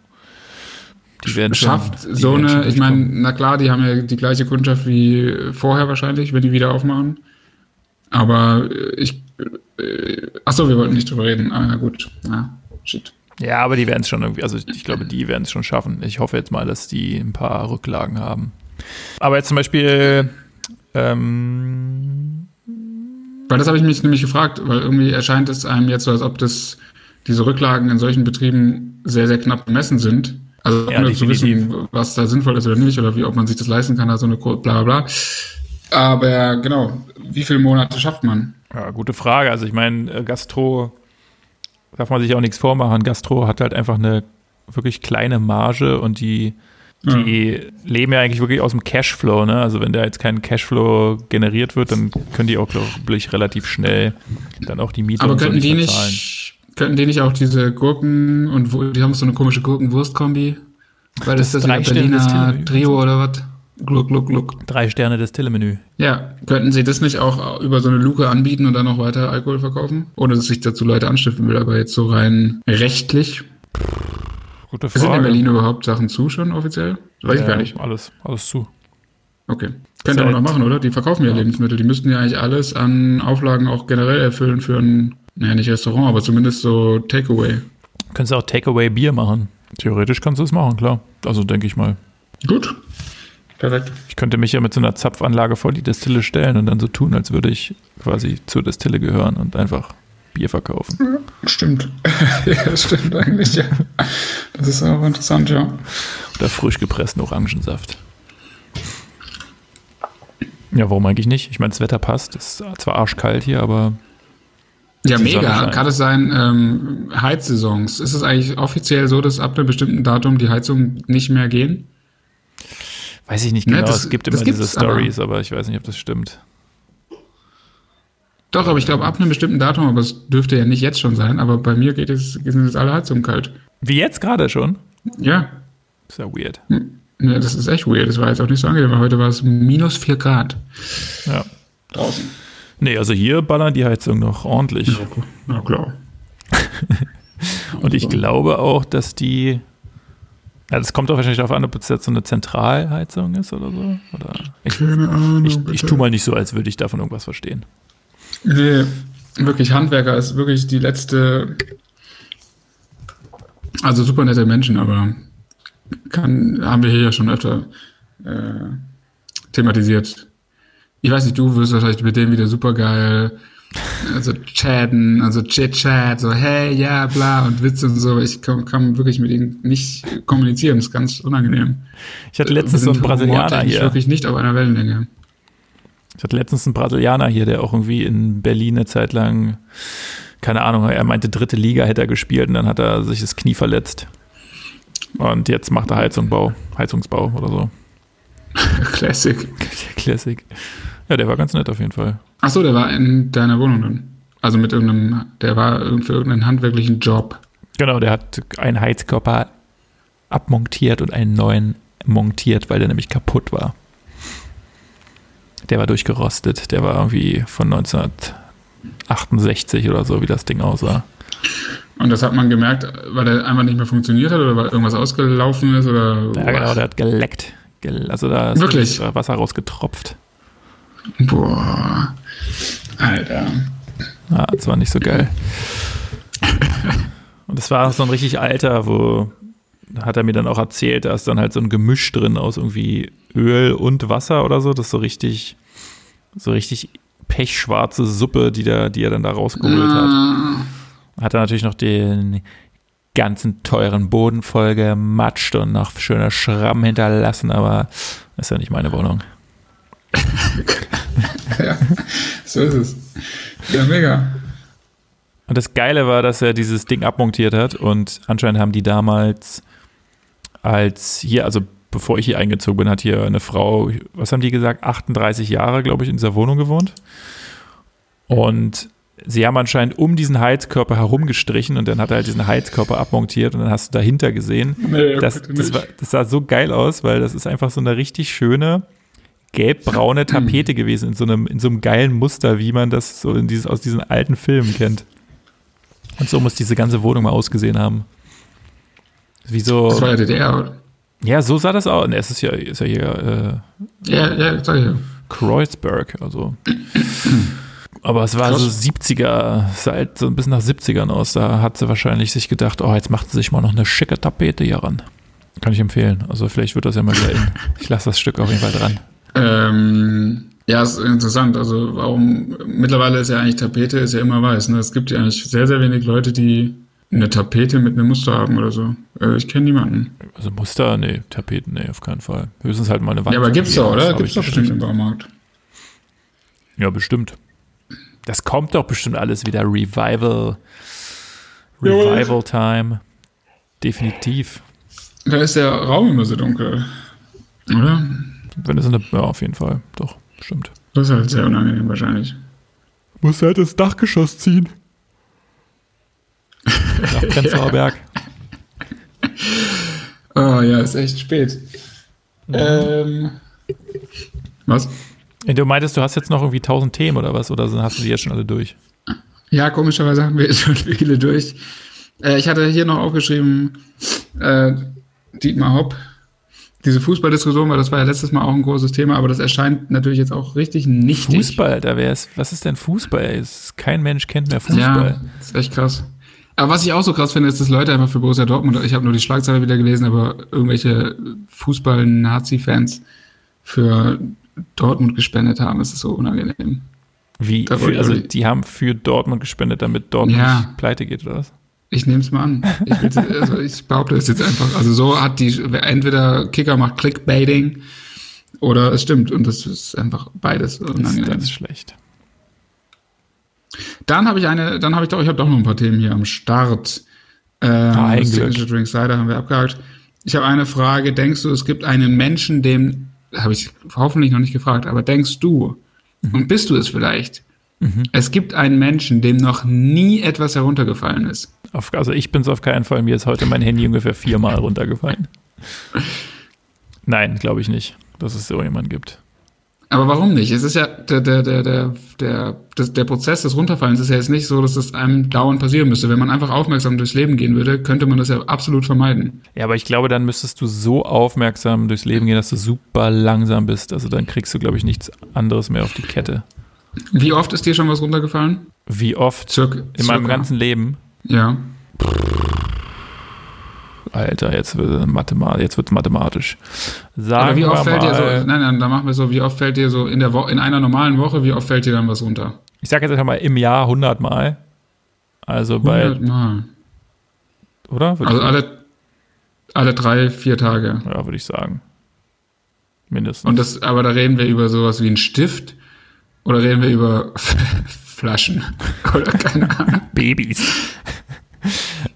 Die werden schon- Schafft die so werden schon eine, ich meine, na klar, die haben ja die gleiche Kundschaft wie vorher wahrscheinlich, wenn die wieder aufmachen. Aber äh, ich, äh, ach so, wir wollten nicht drüber reden. Ah, na gut. Ah, shit. Ja, aber die werden es schon irgendwie, also ich glaube, die werden es schon schaffen. Ich hoffe jetzt mal, dass die ein paar Rücklagen haben. Aber jetzt zum Beispiel, ähm, Weil das habe ich mich nämlich gefragt, weil irgendwie erscheint es einem jetzt so, als ob das diese Rücklagen in solchen Betrieben sehr, sehr knapp bemessen sind. Also Ja, ohne zu wissen, was da sinnvoll ist oder nicht, oder wie, ob man sich das leisten kann, also eine Ko- bla bla bla. Aber genau, wie viele Monate schafft man? Ja, gute Frage. Also ich meine, äh, Gastro darf man sich auch nichts vormachen. Gastro hat halt einfach eine wirklich kleine Marge und die, die leben ja eigentlich wirklich aus dem Cashflow. Ne? Also wenn da jetzt kein Cashflow generiert wird, dann können die auch, glaube ich, relativ schnell dann auch die Miete Aber und so könnten nicht die bezahlen. nicht, könnten die nicht auch diese Gurken und die haben so eine komische Gurken-Wurst-Kombi? Weil das, Das ist das Berliner. Trio oder was? Gluck, gluck, gluck. Drei Sterne des Tille-Menü. Ja, könnten sie das nicht auch über so eine Luke anbieten und dann noch weiter Alkohol verkaufen? Ohne dass sich dazu Leute anstiften will, aber jetzt so rein rechtlich. Gute Sind in Frage. Berlin überhaupt Sachen zu schon offiziell? Weiß ich Ja, gar nicht. Alles, alles zu. Okay. Könnte man halt- noch machen, oder? Die verkaufen ja, Lebensmittel. Die müssten ja eigentlich alles an Auflagen auch generell erfüllen für ein, naja, nicht Restaurant, aber zumindest so Takeaway. Könntest du auch Takeaway-Bier machen. Theoretisch kannst du es machen, klar. Also denke ich mal. Gut. Perfekt. Ich könnte mich ja mit so einer Zapfanlage vor die Destille stellen und dann so tun, als würde ich quasi zur Destille gehören und einfach Bier verkaufen. Stimmt. ja, das stimmt eigentlich, ja. Das ist auch interessant, ja. Oder frisch gepressten Orangensaft. Ja, warum eigentlich nicht? Ich meine, das Wetter passt. Es ist zwar arschkalt hier, aber Ja, mega. Kann es sein, ähm, Heizsaisons. Ist es eigentlich offiziell so, dass ab einem bestimmten Datum die Heizungen nicht mehr gehen? Weiß ich nicht Ne, genau. das- es gibt immer diese gibt's aber. Stories, aber ich weiß nicht, ob das stimmt. Doch, aber ich glaube ab einem bestimmten Datum, aber es dürfte ja nicht jetzt schon sein, aber bei mir geht es, sind jetzt alle Heizungen kalt. Wie jetzt gerade schon? Ja. Ist ja weird. ja, das ist echt weird. Das war jetzt auch nicht so angenehm, weil heute war es minus 4 Grad Ja. draußen. Nee, also hier ballern die Heizung noch ordentlich. Na klar. Und ich glaube auch, dass die. Ja, das kommt auch wahrscheinlich darauf an, ob es jetzt so eine Zentralheizung ist oder so. Oder ich, Keine Ahnung. ich, ich tue mal nicht so, als würde ich davon irgendwas verstehen. Nee, wirklich, Handwerker ist wirklich die letzte. Also super nette Menschen, aber kann, haben wir hier ja schon öfter äh, thematisiert. Ich weiß nicht, du wirst wahrscheinlich mit dem wieder super geil. Also chatten, also Chit-Chat, so hey, ja, bla und Witze und so. Ich kann, kann wirklich mit ihnen nicht kommunizieren, das ist ganz unangenehm. Ich hatte letztens so einen Brasilianer hier. wirklich nicht auf einer Wellenlänge. Ich hatte letztens einen Brasilianer hier, der auch irgendwie in Berlin eine Zeit lang, keine Ahnung, er meinte, dritte Liga hätte er gespielt und dann hat er sich das Knie verletzt. Und jetzt macht er Heizungbau, Heizungsbau oder so. Classic. Classic. Ja, der war ganz nett auf jeden Fall. Ach so, der war in deiner Wohnung dann. Also mit irgendeinem, der war für irgendeinen handwerklichen Job. Genau, der hat einen Heizkörper abmontiert und einen neuen montiert, weil der nämlich kaputt war. Der war durchgerostet. Der war irgendwie von 1968 oder so, wie das Ding aussah. Und das hat man gemerkt, weil der einfach nicht mehr funktioniert hat oder weil irgendwas ausgelaufen ist oder. Ja, genau, der hat geleckt. Gel- Also da ist Wirklich? Wasser rausgetropft. Boah. Alter. Ja, das war nicht so geil. Und das war so ein richtig alter, wo hat er mir dann auch erzählt, da ist dann halt so ein Gemisch drin aus irgendwie Öl und Wasser oder so. Das ist so richtig, so richtig pechschwarze Suppe, die, da, die er dann da rausgeholt hat. Hat er natürlich noch den ganzen teuren Boden voll gematscht und noch schöner Schramm hinterlassen, aber das ist ja nicht meine Wohnung. ja, so ist es. Ja, mega. Und das Geile war, dass er dieses Ding abmontiert hat und anscheinend haben die damals als hier, also bevor ich hier eingezogen bin, hat hier eine Frau, was haben die gesagt, 38 Jahre, glaube ich, in dieser Wohnung gewohnt. Und sie haben anscheinend um diesen Heizkörper herumgestrichen und dann hat er halt diesen Heizkörper abmontiert und dann hast du dahinter gesehen. Nee, Das, das, war, das sah so geil aus, weil das ist einfach so eine richtig schöne gelbbraune Tapete gewesen in so einem, in so einem geilen Muster, wie man das so in dieses, aus diesen alten Filmen kennt. Und so muss diese ganze Wohnung mal ausgesehen haben. Wie so. Das war ja DDR, oder? Ja, so sah das aus. Ne, es ist ja, ist ja hier Ja, ja, sag ich ja. äh, Kreuzberg, also. Aber es war Krass. so 70er, sah halt so ein bisschen nach 70ern aus. Da hat sie wahrscheinlich sich gedacht, oh, jetzt macht sie sich mal noch eine schicke Tapete hier ran. Kann ich empfehlen. Also vielleicht wird das ja mal wieder in. Ich lasse das Stück auf jeden Fall dran. Ähm, ja, ist interessant. Also warum mittlerweile ist ja eigentlich Tapete ist ja immer weiß. Ne? Es gibt ja eigentlich sehr, sehr wenig Leute, die eine Tapete mit einem Muster haben oder so. Äh, ich kenne niemanden. Also Muster, nee, Tapeten, nee, auf keinen Fall. Höchstens halt mal eine Wand. Ja, aber gibt's doch, oder? Gibt's doch bestimmt im Baumarkt. Ja, bestimmt. Das kommt doch bestimmt alles wieder. Revival. Revival Time. Definitiv. Da ist der Raum immer so dunkel. Oder? Wenn es eine. Ja, auf jeden Fall. Doch, stimmt. Das ist halt sehr unangenehm wahrscheinlich. Muss halt das Dachgeschoss ziehen. Nach Prenzlauer Berg. Oh ja, ist echt spät. Ähm. Was? Du meintest, du hast jetzt noch irgendwie 1000 Themen oder was? Oder hast du die jetzt schon alle durch? Ja, komischerweise haben wir jetzt schon viele durch. Äh, ich hatte hier noch aufgeschrieben, äh, Dietmar Hopp, diese Fußballdiskussion, weil das war ja letztes Mal auch ein großes Thema, aber das erscheint natürlich jetzt auch richtig nichtig. Fußball, da wäre es. Was ist denn Fußball? Kein Mensch kennt mehr Fußball. Ja, das ist echt krass. Aber was ich auch so krass finde, ist, dass Leute einfach für Borussia Dortmund, ich habe nur die Schlagzeile wieder gelesen, aber irgendwelche Fußball-Nazi-Fans für Dortmund gespendet haben, ist es so unangenehm. Wie? Für, also nicht- die haben für Dortmund gespendet, damit Dortmund Ja. nicht pleite geht, oder was? Ich nehme es mal an. Ich, also ich behaupte es jetzt einfach. Also so hat die, entweder Kicker macht Clickbaiting oder es stimmt und das ist einfach beides Das, unangenehm. das ist schlecht. Dann habe ich eine, dann habe ich doch, ich habe doch noch ein paar Themen hier am Start. Ähm, Ah, ein das. Signature Drink Cider haben wir abgehakt. Ich habe eine Frage. Denkst du, es gibt einen Menschen, dem, habe ich hoffentlich noch nicht gefragt, aber denkst du, Mhm. und bist du es vielleicht, es gibt einen Menschen, dem noch nie etwas heruntergefallen ist? Auf, also ich bin es auf keinen Fall. Mir ist heute mein Handy ungefähr viermal runtergefallen. Nein, glaube ich nicht, dass es so jemanden gibt. Aber warum nicht? Es ist ja der, der, der, der, der, das- der Prozess des Runterfallens ist ja jetzt nicht so, dass das einem dauernd passieren müsste. Wenn man einfach aufmerksam durchs Leben gehen würde, könnte man das ja absolut vermeiden. Ja, aber ich glaube, dann müsstest du so aufmerksam durchs Leben gehen, dass du super langsam bist. Also dann kriegst du, glaube ich, nichts anderes mehr auf die Kette. Wie oft ist dir schon was runtergefallen? Wie oft Circa. in meinem circa. ganzen Leben? Ja. Alter, jetzt wird Mathema jetzt wird's mathematisch. Sagen Oder wie oft wir fällt dir so, nein, nein, da machen wir so, wie oft fällt dir so in der Woche, in einer normalen Woche, wie oft fällt dir dann was runter? ich sage jetzt einfach mal im Jahr 100 Mal. Also bei, 100 Mal. oder? Würde Also alle, alle drei, vier Tage. ja, würde ich sagen. Mindestens. Und das, aber da reden wir über sowas wie einen Stift oder reden wir über Flaschen oder keine Ahnung. Babys.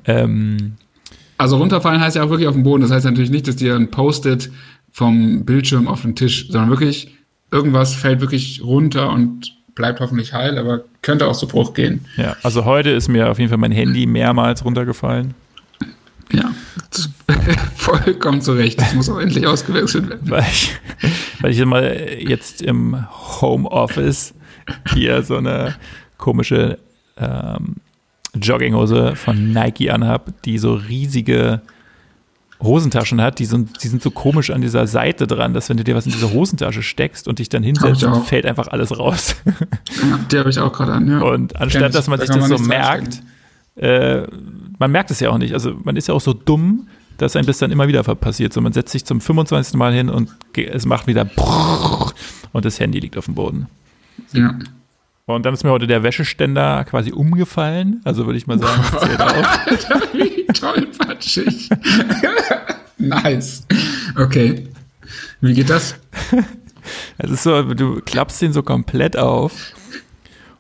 ähm, Also runterfallen heißt ja auch wirklich auf den Boden. Das heißt natürlich nicht, dass dir ein Post-it vom Bildschirm auf den Tisch, sondern wirklich irgendwas fällt wirklich runter und bleibt hoffentlich heil, aber könnte auch zu Bruch gehen. ja, also heute ist mir auf jeden Fall mein Handy mehrmals runtergefallen. Ja, vollkommen zu Recht. Das muss auch endlich ausgewechselt werden. weil ich, weil ich immer jetzt im Homeoffice hier so eine komische ähm, Jogginghose von Nike anhab, die so riesige Hosentaschen hat, die sind, die sind so komisch an dieser Seite dran, dass wenn du dir was in diese Hosentasche steckst und dich dann hinsetzt, dann fällt einfach alles raus. Ja, die habe ich auch gerade an, ja. Und anstatt ich. dass man Da sich das man so merkt, äh, man merkt es ja auch nicht. Also man ist ja auch so dumm, dass einem das dann immer wieder passiert. So man setzt sich zum 25. Mal hin und es macht wieder und das Handy liegt auf dem Boden. Ja. Und dann ist mir heute der Wäscheständer quasi umgefallen. Also würde ich mal sagen, das zählt auch. Wie tollpatschig. nice. Okay. Wie geht das? Es ist so, du klappst den so komplett auf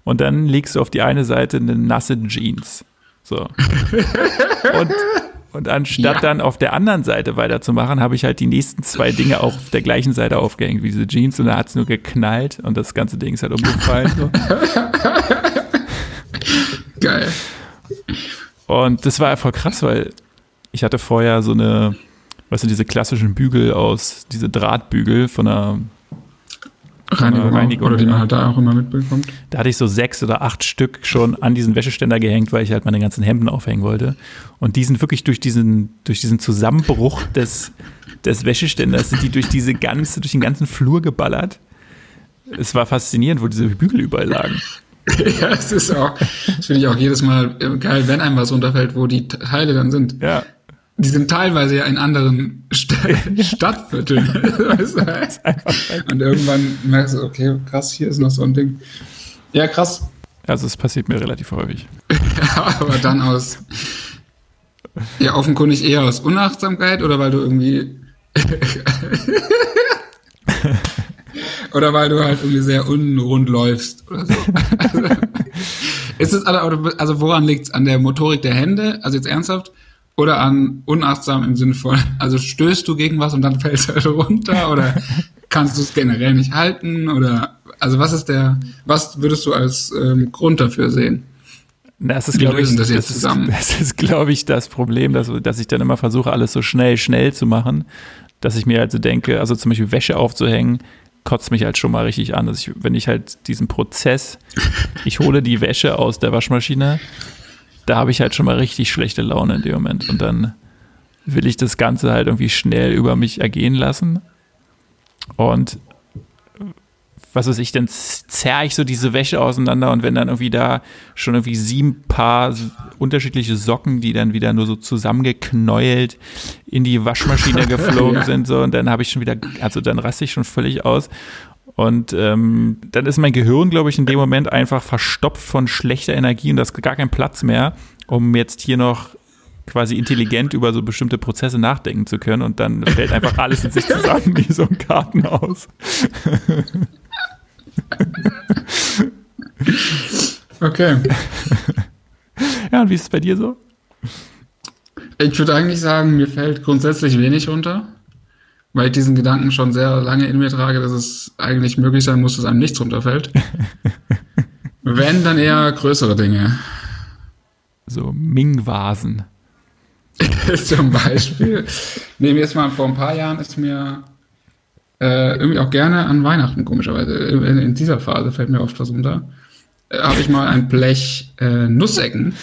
und dann legst du auf die eine Seite eine nasse Jeans. So. Und, und anstatt Ja. dann auf der anderen Seite weiterzumachen, habe ich halt die nächsten zwei Dinge auch auf der gleichen Seite aufgehängt, wie diese Jeans. Und da hat es nur geknallt und das ganze Ding ist halt umgefallen. So. Geil. Und das war voll krass, weil ich hatte vorher so eine, was sind diese klassischen Bügel aus, diese Drahtbügel von einer Reinigung, Reinigung, oder die man halt da auch immer mitbekommt. Da hatte ich so sechs oder acht Stück schon an diesen Wäscheständer gehängt, weil ich halt meine ganzen Hemden aufhängen wollte. Und die sind wirklich durch diesen, durch diesen Zusammenbruch des, des Wäscheständers, sind die durch diese ganze, durch den ganzen Flur geballert. Es war faszinierend, wo diese Bügel überall lagen. ja, es ist auch, das finde ich auch jedes Mal äh, geil, wenn einem was runterfällt, wo die Teile dann sind. Ja. Die sind teilweise ja in anderen St Stadtvierteln. Weißt du? Und irgendwann merkst du, okay, krass, hier ist noch so ein Ding. Ja, krass. Also es passiert mir relativ häufig. aber dann aus Ja, offenkundig eher aus Unachtsamkeit oder weil du irgendwie. oder weil du halt irgendwie sehr unrund läufst oder so. Also, ist es, also woran liegt es? An der Motorik der Hände? Also jetzt ernsthaft? Oder an unachtsam im Sinne von, also stößt du gegen was und dann fällst du halt runter? Oder kannst du es generell nicht halten? Oder also was ist der, was würdest du als ähm, Grund dafür sehen? Das ist, glaube ich, das, das, ist, das ist, glaube ich, das Problem, dass, dass ich dann immer versuche, alles so schnell, schnell zu machen, dass ich mir also denke, also zum Beispiel Wäsche aufzuhängen, kotzt mich halt schon mal richtig an. Also ich, wenn ich halt diesen Prozess, ich hole die Wäsche aus der Waschmaschine, da habe ich halt schon mal richtig schlechte Laune in dem Moment. Und dann will ich das Ganze halt irgendwie schnell über mich ergehen lassen. Und was weiß ich, dann zerre ich so diese Wäsche auseinander und wenn dann irgendwie da schon irgendwie sieben Paar unterschiedliche Socken, die dann wieder nur so zusammengeknäult in die Waschmaschine geflogen ja. sind, so und dann habe ich schon wieder, also dann raste ich schon völlig aus. Und ähm, dann ist mein Gehirn, glaube ich, in dem Moment einfach verstopft von schlechter Energie und da ist gar kein Platz mehr, um jetzt hier noch quasi intelligent über so bestimmte Prozesse nachdenken zu können und dann fällt einfach alles in sich zusammen wie so ein Kartenhaus. okay. Ja, und wie ist es bei dir so? Ich würde eigentlich sagen, mir fällt grundsätzlich wenig runter, weil ich diesen Gedanken schon sehr lange in mir trage, dass es eigentlich möglich sein muss, dass einem nichts runterfällt. Wenn, dann eher größere Dinge. So Ming-Vasen. Zum Beispiel. Nee, mir ist mal vor ein paar Jahren ist mir äh, irgendwie auch gerne an Weihnachten, komischerweise. In, in dieser Phase fällt mir oft was runter. Äh, Habe ich mal ein Blech äh, Nussecken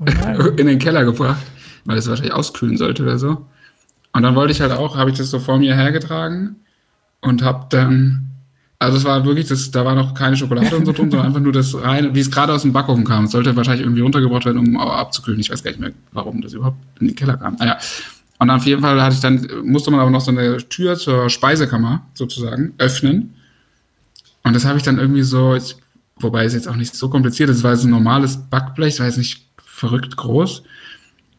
oh in den Keller gebracht, weil es wahrscheinlich auskühlen sollte oder so. Und dann wollte ich halt auch, habe ich das so vor mir hergetragen und habe dann also es war wirklich, das, da war noch keine Schokolade und so drin, sondern einfach nur das rein, wie es gerade aus dem Backofen kam. Es sollte wahrscheinlich irgendwie runtergebracht werden, um abzukühlen. Ich weiß gar nicht mehr, warum das überhaupt in den Keller kam. Naja. Und auf jeden Fall hatte ich dann, musste man aber noch so eine Tür zur Speisekammer sozusagen öffnen. Und das habe ich dann irgendwie so, ich, wobei es jetzt auch nicht so kompliziert ist, es war so ein normales Backblech, es war jetzt nicht verrückt groß.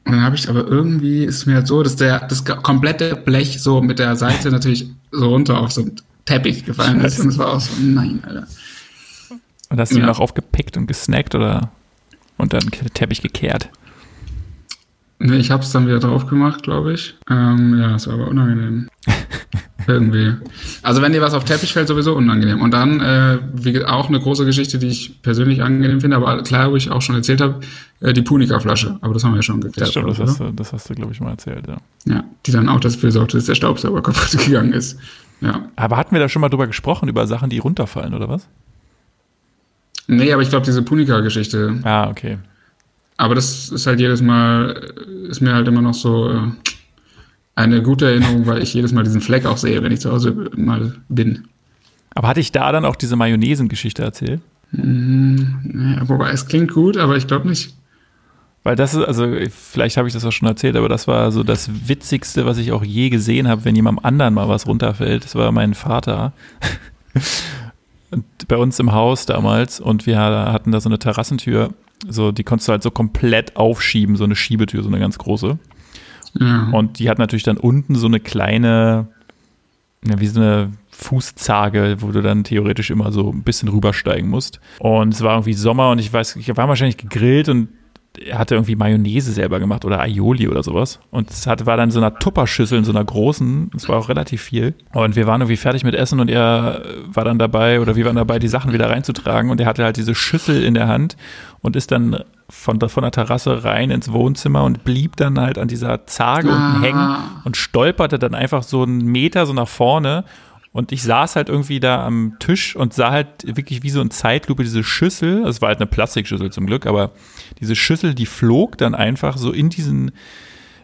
Und dann habe ich aber irgendwie, ist mir halt so, dass der, das komplette Blech so mit der Seite natürlich so runter auf so ein Teppich gefallen ist. Und es war auch so, nein, Alter. Und hast du ja. ihn noch aufgepickt und gesnackt oder und dann Teppich gekehrt? Nee, ich hab's dann wieder drauf gemacht, glaube ich. Ähm, ja, es war aber unangenehm. Irgendwie. Also wenn dir was auf Teppich fällt, sowieso unangenehm. Und dann, äh, wie auch eine große Geschichte, die ich persönlich angenehm finde, aber klar, wo ich auch schon erzählt habe, äh, die Punika-Flasche. Aber das haben wir ja schon geklärt. Das stimmt, das hast, du, das hast du, glaube ich, mal erzählt, ja. Ja, die dann auch dafür sorgte, dass der Staubsauger kaputt gegangen ist. Ja. Aber hatten wir da schon mal drüber gesprochen, über Sachen, die runterfallen, oder was? Nee, aber ich glaube, diese Punika-Geschichte. Ah, okay. Aber das ist halt jedes Mal, ist mir halt immer noch so äh, eine gute Erinnerung, weil ich jedes Mal diesen Fleck auch sehe, wenn ich zu Hause mal bin. Aber hatte ich da dann auch diese Mayonnaise-Geschichte erzählt? Mm, ja, wobei, es klingt gut, aber ich glaube nicht. Weil das ist, also vielleicht habe ich das auch schon erzählt, aber das war so das Witzigste, was ich auch je gesehen habe, wenn jemandem anderen mal was runterfällt. Das war mein Vater. bei uns im Haus damals und wir hatten da so eine Terrassentür, so die konntest du halt so komplett aufschieben, so eine Schiebetür, so eine ganz große. Ja. Und die hat natürlich dann unten so eine kleine, wie so eine Fußzage, wo du dann theoretisch immer so ein bisschen rübersteigen musst. Und es war irgendwie Sommer und ich weiß, ich war wahrscheinlich gegrillt und er hatte irgendwie Mayonnaise selber gemacht oder Aioli oder sowas. Und es hat, war dann so einer Tupperschüssel, in so einer großen, es war auch relativ viel. Und wir waren irgendwie fertig mit Essen und er war dann dabei oder wir waren dabei, die Sachen wieder reinzutragen. Und er hatte halt diese Schüssel in der Hand und ist dann von, von der Terrasse rein ins Wohnzimmer und blieb dann halt an dieser Zage ah. unten hängen und stolperte dann einfach so einen Meter so nach vorne und ich saß halt irgendwie da am Tisch und sah halt wirklich wie so ein Zeitlupe diese Schüssel, es war halt eine Plastikschüssel zum Glück, aber diese Schüssel, die flog dann einfach so in diesen,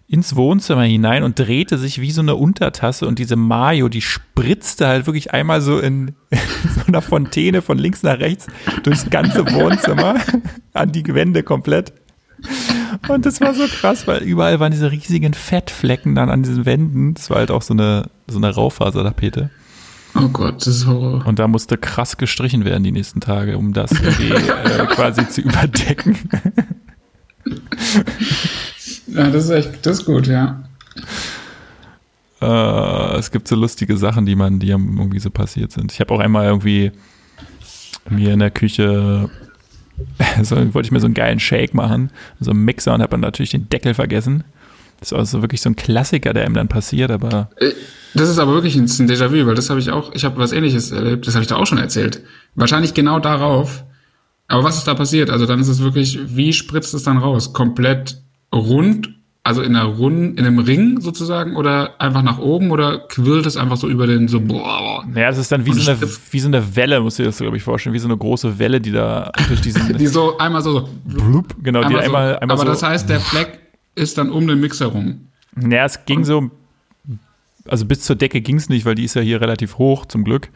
ins Wohnzimmer hinein und drehte sich wie so eine Untertasse und diese Mayo, die spritzte halt wirklich einmal so in, in so einer Fontäne von links nach rechts durchs ganze Wohnzimmer an die Wände komplett. Und das war so krass, weil überall waren diese riesigen Fettflecken dann an diesen Wänden. Das war halt auch so eine, so eine Raufasertapete. Oh Gott, das ist Horror. Und da musste krass gestrichen werden die nächsten Tage, um das irgendwie äh, quasi zu überdecken. Ja, das ist echt, das ist gut, ja. Äh, es gibt so lustige Sachen, die man, die irgendwie so passiert sind. Ich habe auch einmal irgendwie mir in der Küche so, wollte ich mir so einen geilen Shake machen, so einen Mixer und habe dann natürlich den Deckel vergessen. Das war also wirklich so ein Klassiker, der ihm dann passiert, aber. Äh, das ist aber wirklich ein Déjà-vu, weil das habe ich auch, ich habe was ähnliches erlebt, das habe ich da auch schon erzählt. Wahrscheinlich genau darauf. Aber was ist da passiert? Also dann ist es wirklich, wie spritzt es dann raus? Komplett rund, also in einer Rund, in einem Ring sozusagen oder einfach nach oben oder quillt es einfach so über den so boah. Naja, es ist dann wie so, eine, wie so eine Welle, du dir das, glaube ich, vorstellen, wie so eine große Welle, die da durch diesen. die so einmal so, so blub, genau, einmal die einmal, so, einmal Aber so, das heißt, der Fleck ist dann um den Mixer rum. Naja, es ging so also bis zur Decke ging es nicht, weil die ist ja hier relativ hoch, zum Glück.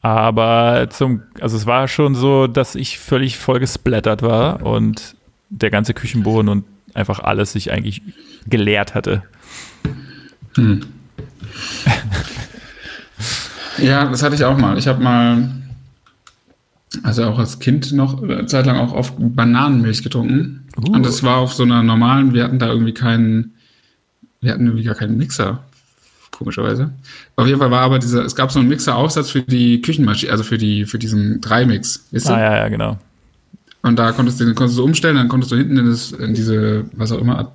Aber zum, also es war schon so, dass ich völlig voll gesplattert war und der ganze Küchenboden und einfach alles sich eigentlich geleert hatte. Hm. ja, das hatte ich auch mal. Ich habe mal, also auch als Kind noch eine Zeit lang auch oft Bananenmilch getrunken. Uh. Und das war auf so einer normalen, wir hatten da irgendwie keinen, wir hatten irgendwie gar keinen Mixer komischerweise. Auf jeden Fall war aber dieser, es gab so einen Mixer-Aufsatz für die Küchenmaschine, also für die, für diesen Dreimix, du? Ah, ja, ja, genau. Und da konntest du, konntest du umstellen, dann konntest du hinten in, das, in diese, was auch immer,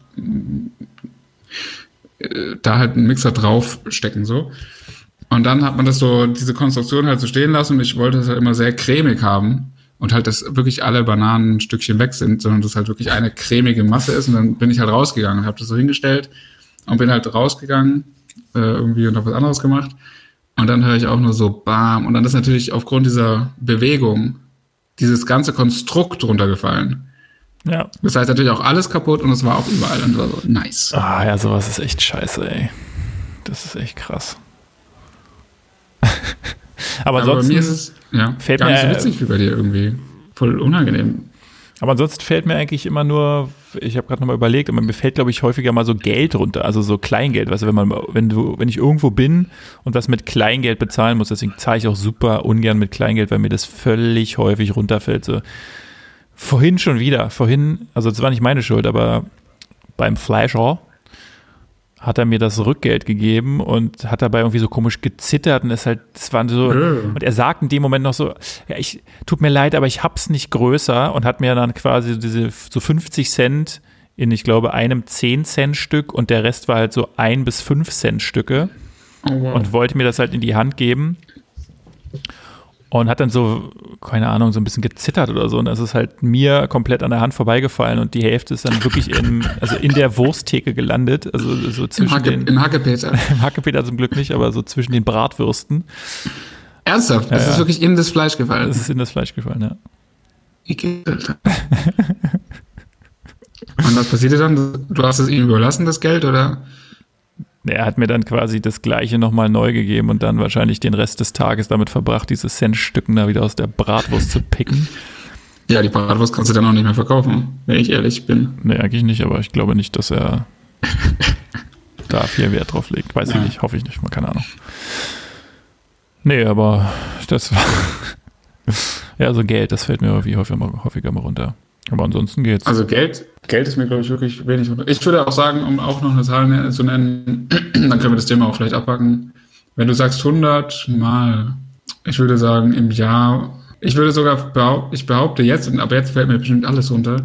äh, da halt einen Mixer draufstecken, so. Und dann hat man das so, diese Konstruktion halt so stehen lassen und ich wollte das halt immer sehr cremig haben und halt, dass wirklich alle Bananenstückchen weg sind, sondern dass halt wirklich eine cremige Masse ist und dann bin ich halt rausgegangen und habe das so hingestellt und bin halt rausgegangen äh, irgendwie und habe was anderes gemacht. Und dann höre ich auch nur so Bam. Und dann ist natürlich aufgrund dieser Bewegung dieses ganze Konstrukt runtergefallen. Ja. Das heißt natürlich auch alles kaputt und es war auch überall. Und war so nice. Ah ja, sowas ist echt scheiße, ey. Das ist echt krass. Aber, Aber bei mir ist es ja, fällt gar mir, nicht so witzig wie bei dir irgendwie. Voll unangenehm. Aber ansonsten fällt mir eigentlich immer nur, ich habe gerade nochmal überlegt, aber mir fällt, glaube ich, häufiger mal so Geld runter, also so Kleingeld. Weißt du, wenn man, wenn du, wenn ich irgendwo bin und was mit Kleingeld bezahlen muss, deswegen zahle ich auch super ungern mit Kleingeld, weil mir das völlig häufig runterfällt. So. Vorhin schon wieder, vorhin, also das war nicht meine Schuld, aber beim Fleischer hat er mir das Rückgeld gegeben und hat dabei irgendwie so komisch gezittert und ist halt, das waren so, mhm. und er sagt in dem Moment noch so, ja, ich, tut mir leid, aber ich hab's nicht größer und hat mir dann quasi diese so 50 Cent in, ich glaube, einem 10 Cent Stück und der Rest war halt so ein bis 5 Cent Stücke oh, wow. und wollte mir das halt in die Hand geben und hat dann so, keine Ahnung, so ein bisschen gezittert oder so. Und das ist halt mir komplett an der Hand vorbeigefallen und die Hälfte ist dann wirklich in, also in der Wursttheke gelandet. Also so zwischen Im, Hacke, den. Im Hackepeter. Im Hackepeter zum Glück nicht, aber so zwischen den Bratwürsten. Ernsthaft? Das ja, ist wirklich in das Fleisch gefallen. Das ist in das Fleisch gefallen, ja. Und was passierte dann? Du hast es ihm überlassen, das Geld, oder? Er hat mir dann quasi das Gleiche nochmal neu gegeben und dann wahrscheinlich den Rest des Tages damit verbracht, diese Centstücken da wieder aus der Bratwurst zu picken. Ja, die Bratwurst kannst du dann auch nicht mehr verkaufen, wenn ich ehrlich bin. Nee, eigentlich nicht, aber ich glaube nicht, dass er da viel Wert drauf legt. Weiß ja. ich nicht, hoffe ich nicht, mal keine Ahnung. Nee, aber das war. ja, so Geld, das fällt mir irgendwie häufiger, häufiger mal runter. Aber ansonsten geht's. Also Geld, Geld ist mir, glaube ich, wirklich wenig. Ich würde auch sagen, um auch noch eine Zahl zu nennen, dann können wir das Thema auch vielleicht abpacken. Wenn du sagst 100 Mal, ich würde sagen im Jahr, ich würde sogar behaupten, ich behaupte jetzt, aber jetzt fällt mir bestimmt alles runter.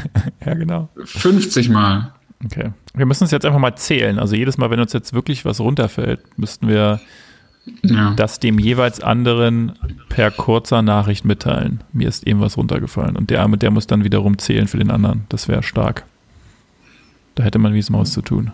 ja, genau. 50 Mal. Okay. Wir müssen es jetzt einfach mal zählen. Also jedes Mal, wenn uns jetzt wirklich was runterfällt, müssten wir ja. das dem jeweils anderen per kurzer Nachricht mitteilen. Mir ist eben was runtergefallen. Und der, der muss dann wiederum zählen für den anderen. Das wäre stark. Da hätte man wie es Maus zu tun.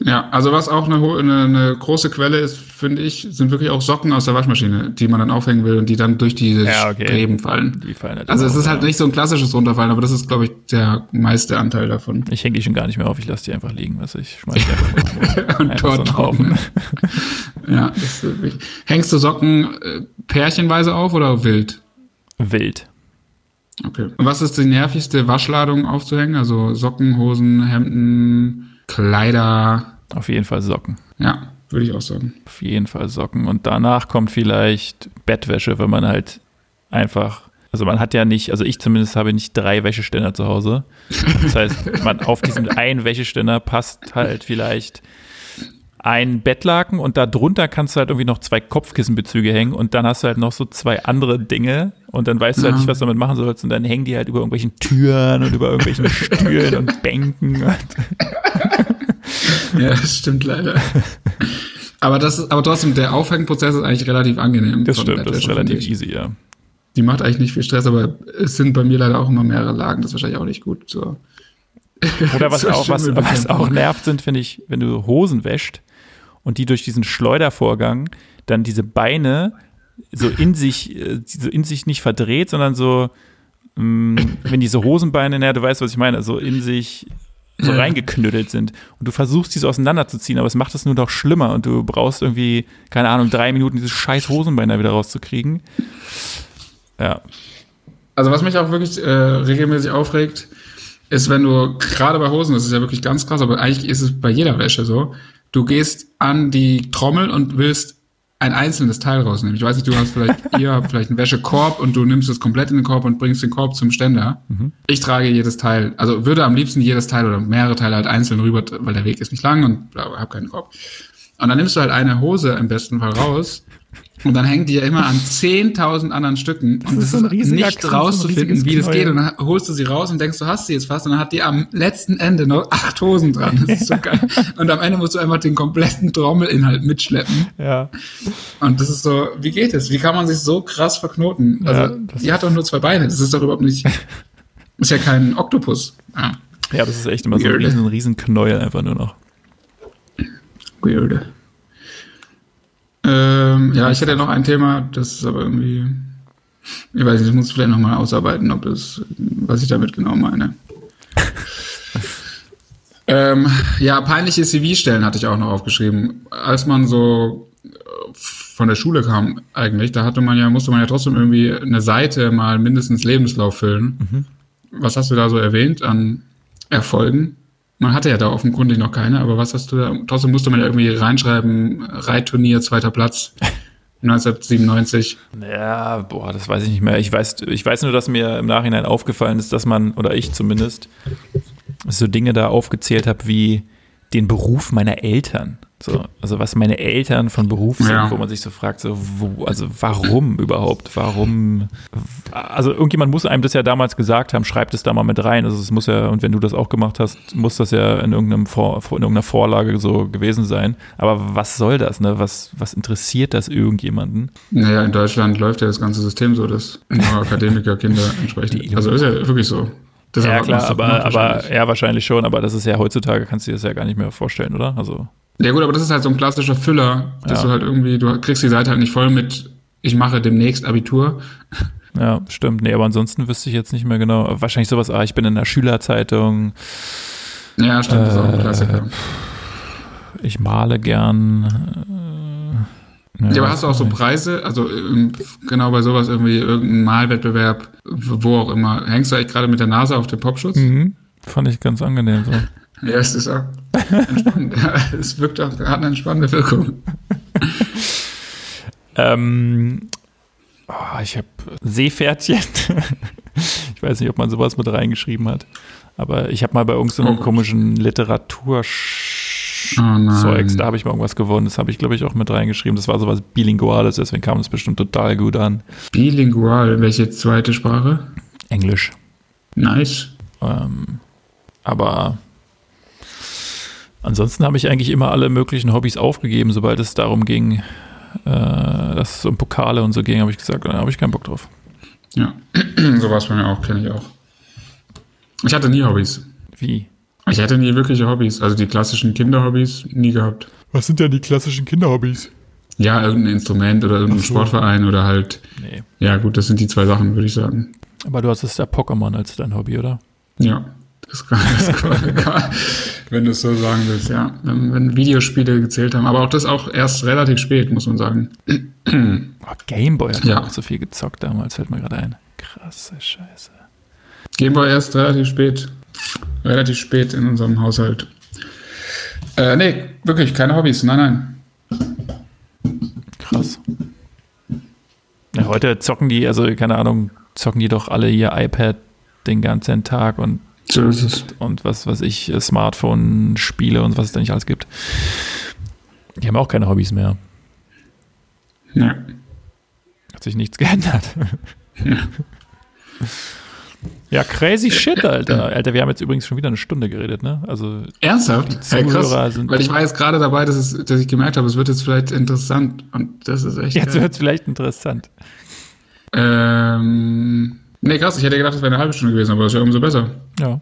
Ja, also was auch eine, eine, eine große Quelle ist, finde ich, sind wirklich auch Socken aus der Waschmaschine, die man dann aufhängen will und die dann durch diese ja, okay. Streben fallen. Die fallen halt also es ist halt nicht so ein klassisches Runterfallen, aber das ist, glaube ich, der meiste Anteil davon. Ich hänge die schon gar nicht mehr auf, ich lasse die einfach liegen, was ich schmeiße die einfach und dort so Haufen. ja, ist wirklich. Hängst du Socken äh, pärchenweise auf oder wild? Wild. Okay. Und was ist die nervigste Waschladung aufzuhängen? Also Socken, Hosen, Hemden, Kleider. Auf jeden Fall Socken. Ja, würde ich auch sagen. Auf jeden Fall Socken. Und danach kommt vielleicht Bettwäsche, wenn man halt einfach Also man hat ja nicht, also ich zumindest habe nicht drei Wäscheständer zu Hause. Das heißt, man auf diesen einen Wäscheständer passt halt vielleicht ein Bettlaken und da drunter kannst du halt irgendwie noch zwei Kopfkissenbezüge hängen und dann hast du halt noch so zwei andere Dinge und dann weißt du halt nicht, was du damit machen sollst und dann hängen die halt über irgendwelchen Türen und über irgendwelchen Stühlen und Bänken. ja, das stimmt leider. Aber das ist, aber trotzdem, der Aufhängprozess ist eigentlich relativ angenehm. Das stimmt, das ist relativ easy, ja. Die macht eigentlich nicht viel Stress, aber es sind bei mir leider auch immer mehrere Lagen. Das ist wahrscheinlich auch nicht gut. So. Oder was auch, was, was auch nervt, sind, finde ich, wenn du Hosen wäscht und die durch diesen Schleudervorgang dann diese Beine so in sich, äh, so in sich nicht verdreht, sondern so, mh, wenn diese Hosenbeine, naja, du weißt, was ich meine, so in sich so reingeknüttelt sind. Und du versuchst, diese auseinanderzuziehen, aber es macht es nur noch schlimmer und du brauchst irgendwie, keine Ahnung, drei Minuten, diese scheiß Hosenbeine wieder rauszukriegen. Ja. Also was mich auch wirklich äh, regelmäßig aufregt, ist, wenn du, gerade bei Hosen, das ist ja wirklich ganz krass, aber eigentlich ist es bei jeder Wäsche so, du gehst an die Trommel und willst ein einzelnes Teil rausnehmen. Ich weiß nicht, du hast vielleicht, ihr habt vielleicht einen Wäschekorb und du nimmst es komplett in den Korb und bringst den Korb zum Ständer. Mhm. Ich trage jedes Teil, also würde am liebsten jedes Teil oder mehrere Teile halt einzeln rüber, weil der Weg ist nicht lang und hab keinen Korb. Und dann nimmst du halt eine Hose im besten Fall raus und dann hängen die ja immer an 10.000 anderen Stücken. Und das, das ist, ist nicht rauszufinden, wie das geht. Und dann holst du sie raus und denkst, du hast sie jetzt fast. Und dann hat die am letzten Ende noch acht Hosen dran. Das ist so geil. Und am Ende musst du einfach den kompletten Trommelinhalt mitschleppen. Ja. Und das ist so, wie geht es? Wie kann man sich so krass verknoten? Also, ja, die hat doch nur zwei Beine. Das ist doch überhaupt nicht, ist ja kein Oktopus. Ja, ja das ist echt immer Weird. so ein riesen, riesen Knäuel einfach nur noch. Weird. Ähm, ja, ich hätte noch ein Thema, das ist aber irgendwie, ich weiß nicht, ich muss vielleicht nochmal ausarbeiten, ob das, was ich damit genau meine. ähm, ja, peinliche CV-Stellen hatte ich auch noch aufgeschrieben. Als man so äh, von der Schule kam eigentlich, da hatte man ja, musste man ja trotzdem irgendwie eine Seite mal mindestens Lebenslauf füllen. Mhm. Was hast du da so erwähnt an Erfolgen? Man hatte ja da offenkundig noch keine, aber was hast du da? Trotzdem musste man ja irgendwie reinschreiben, Reitturnier, zweiter Platz. 1997. Ja, boah, das weiß ich nicht mehr. Ich weiß, ich weiß nur, dass mir im Nachhinein aufgefallen ist, dass man, oder ich zumindest, so Dinge da aufgezählt habe wie den Beruf meiner Eltern. So, also was meine Eltern von Beruf sind, ja. wo man sich so fragt, so, wo, also warum überhaupt? Warum? Also irgendjemand muss einem das ja damals gesagt haben, schreibt es da mal mit rein. Also es muss ja, und wenn du das auch gemacht hast, muss das ja in, irgendeinem Vor, in irgendeiner Vorlage so gewesen sein. Aber was soll das? Ne? Was, was interessiert das irgendjemanden? Naja, in Deutschland läuft ja das ganze System so, dass Akademikerkinder entsprechend. Also ist ja wirklich so. Das ja, klar, aber, aber ja, wahrscheinlich schon, aber das ist ja heutzutage, kannst du dir das ja gar nicht mehr vorstellen, oder? Also. Ja, gut, aber das ist halt so ein klassischer Füller, dass ja. du halt irgendwie, du kriegst die Seite halt nicht voll mit, ich mache demnächst Abitur. Ja, stimmt. Nee, aber ansonsten wüsste ich jetzt nicht mehr genau. Wahrscheinlich sowas, ah, ich bin in der Schülerzeitung. Ja, stimmt, äh, das ist auch ein Klassiker. Ich male gern. Äh, ja, aber hast du auch so Preise? Also ähm, genau bei sowas irgendwie irgendein Malwettbewerb, wo auch immer. Hängst du eigentlich gerade mit der Nase auf dem Popschutz? Mhm. Fand ich ganz angenehm so. Ja, es ist auch entspannend. es wirkt auch, hat eine entspannende Wirkung. ähm, oh, ich habe Seepferdchen. ich weiß nicht, ob man sowas mit reingeschrieben hat. Aber ich habe mal bei irgendeinem oh. komischen Literaturzeugs, oh da habe ich mal irgendwas gewonnen. Das habe ich, glaube ich, auch mit reingeschrieben. Das war sowas Bilinguales, deswegen kam es bestimmt total gut an. Bilingual, welche zweite Sprache? Englisch. Nice. Ähm, aber Ansonsten habe ich eigentlich immer alle möglichen Hobbys aufgegeben, sobald es darum ging, äh, dass es um Pokale und so ging, habe ich gesagt, da habe ich keinen Bock drauf. Ja, so war es bei mir auch, kenne ich auch. Ich hatte nie Hobbys. Wie? Ich hatte nie wirkliche Hobbys, also die klassischen Kinderhobbys nie gehabt. Was sind denn die klassischen Kinderhobbys? Ja, irgendein Instrument oder irgendein so. Sportverein oder halt. Nee. Ja, gut, das sind die zwei Sachen, würde ich sagen. Aber du hattest ja Pokémon als dein Hobby, oder? Ja. Das kann, das kann, kann, wenn du es so sagen willst, ja. Wenn, wenn, Videospiele gezählt haben. Aber auch das auch erst relativ spät, muss man sagen. Oh, Gameboy hat ja auch so viel gezockt damals, fällt mir gerade ein. Krasse Scheiße. Gameboy erst relativ spät. Relativ spät in unserem Haushalt. Äh, nee, wirklich, keine Hobbys. Nein, nein. Krass. Ja, heute zocken die, also keine Ahnung, zocken die doch alle ihr iPad den ganzen Tag und, So ist es. und was weiß ich, Smartphone-Spiele und was es da nicht alles gibt. Die haben auch keine Hobbys mehr. Ja. Hat sich nichts geändert. Ja, crazy shit, Alter. Alter, wir haben jetzt übrigens schon wieder eine Stunde geredet, ne? Also, Ernsthaft? Krass. Zuhörer sind- Weil ich war jetzt gerade dabei, dass, es, dass ich gemerkt habe, es wird jetzt vielleicht interessant. Und das ist echt. jetzt wird es vielleicht interessant. Ähm, nee, krass. Ich hätte gedacht, es wäre eine halbe Stunde gewesen, aber das ist ja umso besser. Ja.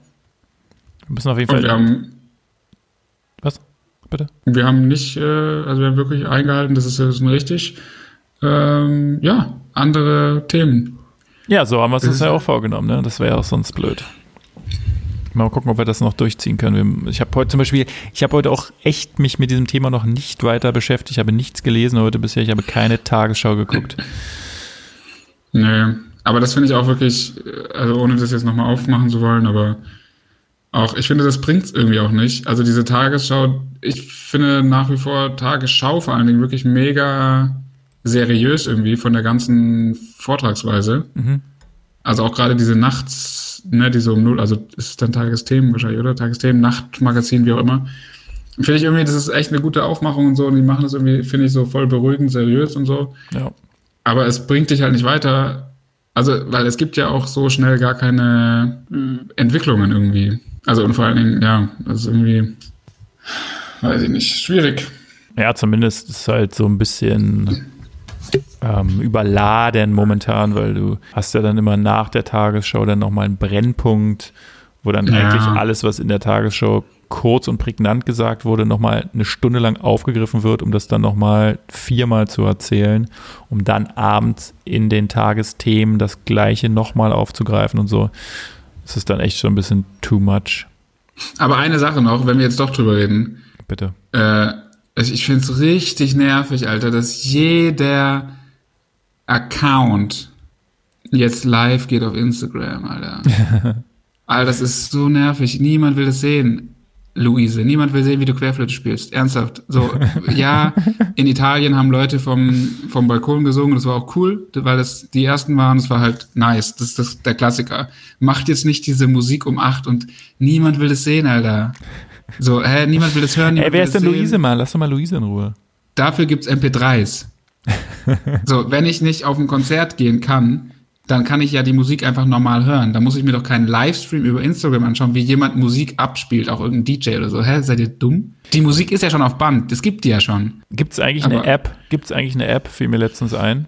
Wir müssen auf jeden Und Fall. wir haben, was? Bitte? wir haben nicht, äh, also wir haben wirklich eingehalten, das ist ja richtig. Ähm, ja, andere Themen. Ja, so haben wir es uns Das- ja auch vorgenommen, ne? Das wäre ja auch sonst blöd. Mal gucken, ob wir das noch durchziehen können. Ich habe heute zum Beispiel, ich habe heute auch echt mich mit diesem Thema noch nicht weiter beschäftigt. Ich habe nichts gelesen heute bisher. Ich habe keine Tagesschau geguckt. Nee, aber das finde ich auch wirklich, also ohne das jetzt nochmal aufmachen zu wollen, aber auch, ich finde, das bringt es irgendwie auch nicht. Also diese Tagesschau, ich finde nach wie vor Tagesschau vor allen Dingen wirklich mega seriös irgendwie von der ganzen Vortragsweise. Mhm. Also auch gerade diese Nachts, ne, die so um null, also ist es dann Tagesthemen wahrscheinlich, oder? Tagesthemen, Nachtmagazin, wie auch immer. Finde ich irgendwie, das ist echt eine gute Aufmachung und so und die machen das irgendwie, finde ich, so voll beruhigend, seriös und so. Ja. Aber es bringt dich halt nicht weiter. Also, weil es gibt ja auch so schnell gar keine Entwicklungen irgendwie. Also, und vor allen Dingen, ja, das ist irgendwie, weiß ich nicht, schwierig. Ja, zumindest ist halt so ein bisschen ähm, überladen momentan, weil du hast ja dann immer nach der Tagesschau dann nochmal einen Brennpunkt, wo dann Ja. eigentlich alles, was in der Tagesschau kurz und prägnant gesagt wurde, nochmal eine Stunde lang aufgegriffen wird, um das dann nochmal viermal zu erzählen, um dann abends in den Tagesthemen das Gleiche nochmal aufzugreifen und so. Das ist dann echt schon ein bisschen too much. Aber eine Sache noch, wenn wir jetzt doch drüber reden. Bitte. Äh, also ich finde es richtig nervig, Alter, dass jeder Account jetzt live geht auf Instagram, Alter. Alter, das ist so nervig. Niemand will das sehen. Luise, niemand will sehen, wie du Querflöte spielst. Ernsthaft. So, ja, in Italien haben Leute vom, vom Balkon gesungen, das war auch cool, weil das die ersten waren, das war halt nice. Das ist das, der Klassiker. Macht jetzt nicht diese Musik um acht und niemand will das sehen, Alter. So, hä, niemand will das hören. Ey, niemand wer will ist denn sehen. Luise mal? Lass doch mal Luise in Ruhe. Dafür gibt's MP3s. so, wenn ich nicht auf ein Konzert gehen kann, dann kann ich ja die Musik einfach normal hören. Da muss ich mir doch keinen Livestream über Instagram anschauen, wie jemand Musik abspielt, auch irgendein DJ oder so. Hä, seid ihr dumm? Die Musik ist ja schon auf Band, das gibt die ja schon. Gibt es eigentlich eine Aber- App? Gibt es eigentlich eine App? Fiel mir letztens ein.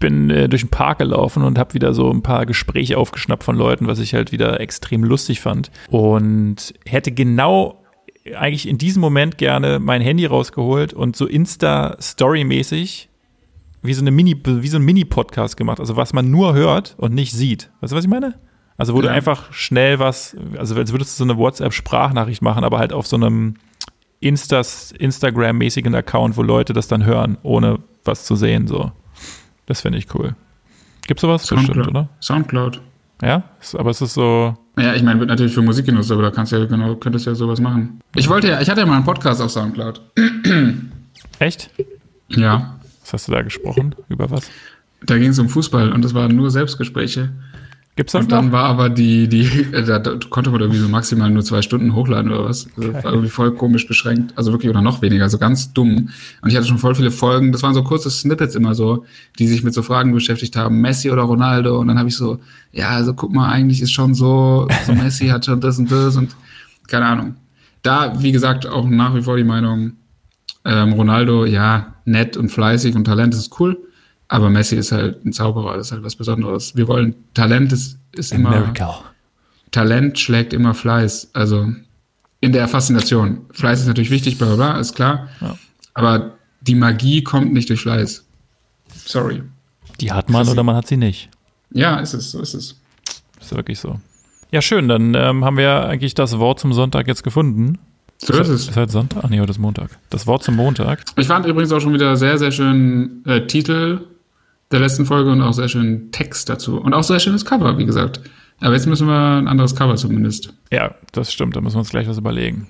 Bin äh, durch den Park gelaufen und habe wieder so ein paar Gespräche aufgeschnappt von Leuten, was ich halt wieder extrem lustig fand. Und hätte genau eigentlich in diesem Moment gerne mein Handy rausgeholt und so Insta-Story-mäßig wie so eine Mini, wie so ein Mini-Podcast gemacht. Also was man nur hört und nicht sieht. Weißt du, was ich meine? Also wo du Ja. einfach schnell was, also als würdest du so eine WhatsApp-Sprachnachricht machen, aber halt auf so einem Instas, Instagram-mäßigen Account, wo Leute das dann hören, ohne was zu sehen. So. Das finde ich cool. Gibt's sowas bestimmt, oder? Soundcloud. Ja? Aber es ist so. Ja, ich meine, wird natürlich für Musik genutzt, aber da kannst du ja genau, könntest ja sowas machen. Ich wollte ja, ich hatte ja mal einen Podcast auf Soundcloud. Echt? Ja. Was hast du da gesprochen? Über was? Da ging es um Fußball und das waren nur Selbstgespräche. Gibt's das Und dann noch? war aber die, die, äh, da, da konnte man irgendwie so maximal nur zwei Stunden hochladen oder was. Also war irgendwie voll komisch beschränkt. Also wirklich oder noch weniger, also ganz dumm. Und ich hatte schon voll viele Folgen. Das waren so kurze Snippets immer so, die sich mit so Fragen beschäftigt haben. Messi oder Ronaldo. Und dann habe ich so, ja, also guck mal, eigentlich ist schon so, so Messi hat schon das und das und keine Ahnung. Da, wie gesagt, auch nach wie vor die Meinung, ähm, Ronaldo, ja, nett und fleißig und Talent ist cool. Aber Messi ist halt ein Zauberer, das ist halt was Besonderes. Wir wollen, Talent ist, ist immer, Miracle. Talent schlägt immer Fleiß. Also in der Faszination. Fleiß ist natürlich wichtig, bla bla bla, ist klar. Ja. Aber die Magie kommt nicht durch Fleiß. Sorry. Die hat man oder man hat sie nicht. Ja, ist es, so ist es. Ist wirklich so. Ja, schön. Dann ähm, haben wir eigentlich das Wort zum Sonntag jetzt gefunden. So ist es. Ist halt Sonntag? Ach nee, heute ist Montag. Das Wort zum Montag. Ich fand übrigens auch schon wieder sehr, sehr schön äh, Titel der letzten Folge und auch sehr schön Text dazu. Und auch sehr schönes Cover, wie gesagt. Aber jetzt müssen wir ein anderes Cover zumindest. Ja, das stimmt. Da müssen wir uns gleich was überlegen.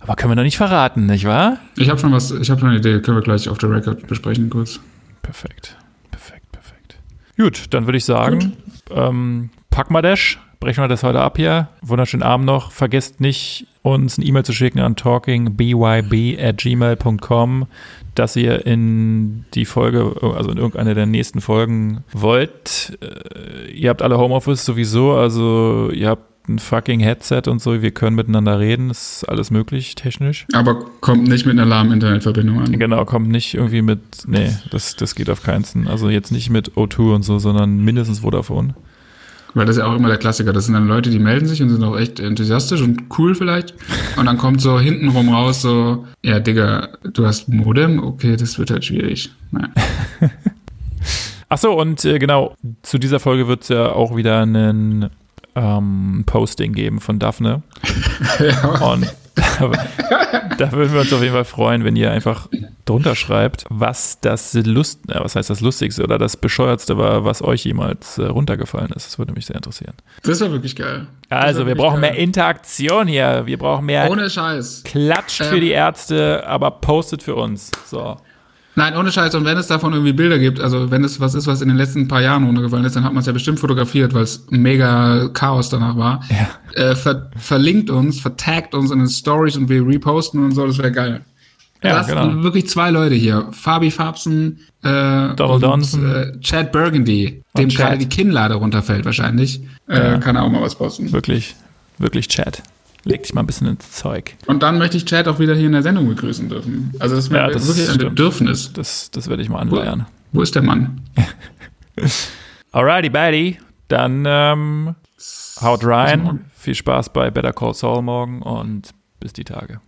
Aber können wir noch nicht verraten, nicht wahr? Ich habe schon was, ich habe schon eine Idee, können wir gleich auf der Record besprechen kurz. Perfekt. Perfekt, perfekt. Gut, dann würde ich sagen, ähm, pack mal Dash, brechen wir das heute ab hier. Wunderschönen Abend noch. Vergesst nicht, uns eine E-Mail zu schicken an talkingbyb at gmail.com, dass ihr in die Folge, also in irgendeine der nächsten Folgen wollt. Äh, ihr habt alle Homeoffice sowieso, also ihr habt ein fucking Headset und so, wir können miteinander reden, ist alles möglich technisch. Aber kommt nicht mit einer lahmen Internetverbindung an. Genau, kommt nicht irgendwie mit, nee, das, das geht auf keinen. Also jetzt nicht mit O2 und so, sondern mindestens Vodafone. Weil das ist ja auch immer der Klassiker. Das sind dann Leute, die melden sich und sind auch echt enthusiastisch und cool vielleicht. Und dann kommt so hintenrum raus so, ja, Digga, du hast Modem? Okay, das wird halt schwierig. Naja. Ach so, und äh, genau, zu dieser Folge wird es ja auch wieder einen ähm, Posting geben von Daphne. ja. Und da würden wir uns auf jeden Fall freuen, wenn ihr einfach drunter schreibt, was das Lust, äh, was heißt das Lustigste oder das Bescheuertste war, was euch jemals äh, runtergefallen ist. Das würde mich sehr interessieren. Das war wirklich geil. Also, wir brauchen geil. mehr Interaktion hier. Wir brauchen mehr Ohne Scheiß. Klatsch ähm, für die Ärzte, aber postet für uns. So. Nein, ohne Scheiß. Und wenn es davon irgendwie Bilder gibt, also wenn es was ist, was in den letzten paar Jahren runtergefallen ist, dann hat man es ja bestimmt fotografiert, weil es mega Chaos danach war. Ja. Äh, ver verlinkt uns, vertagt uns in den Stories und wir reposten und so, das wäre geil. Ja, das genau. wirklich zwei Leute hier. Fabi Fabsen, äh, Donald Johnson, äh, Chad Burgundy, dem gerade die Kinnlade runterfällt wahrscheinlich. Äh, ja. Kann er auch mal was posten. Wirklich, wirklich Chad. Leg dich mal ein bisschen ins Zeug. Und dann möchte ich Chad auch wieder hier in der Sendung begrüßen dürfen. Also das, ja, das wirklich ein Bedürfnis. Das, das werde ich mal anleiern. Wo, wo ist der Mann? Alrighty, buddy. Dann ähm, haut rein. Viel Spaß bei Better Call Saul morgen und bis die Tage.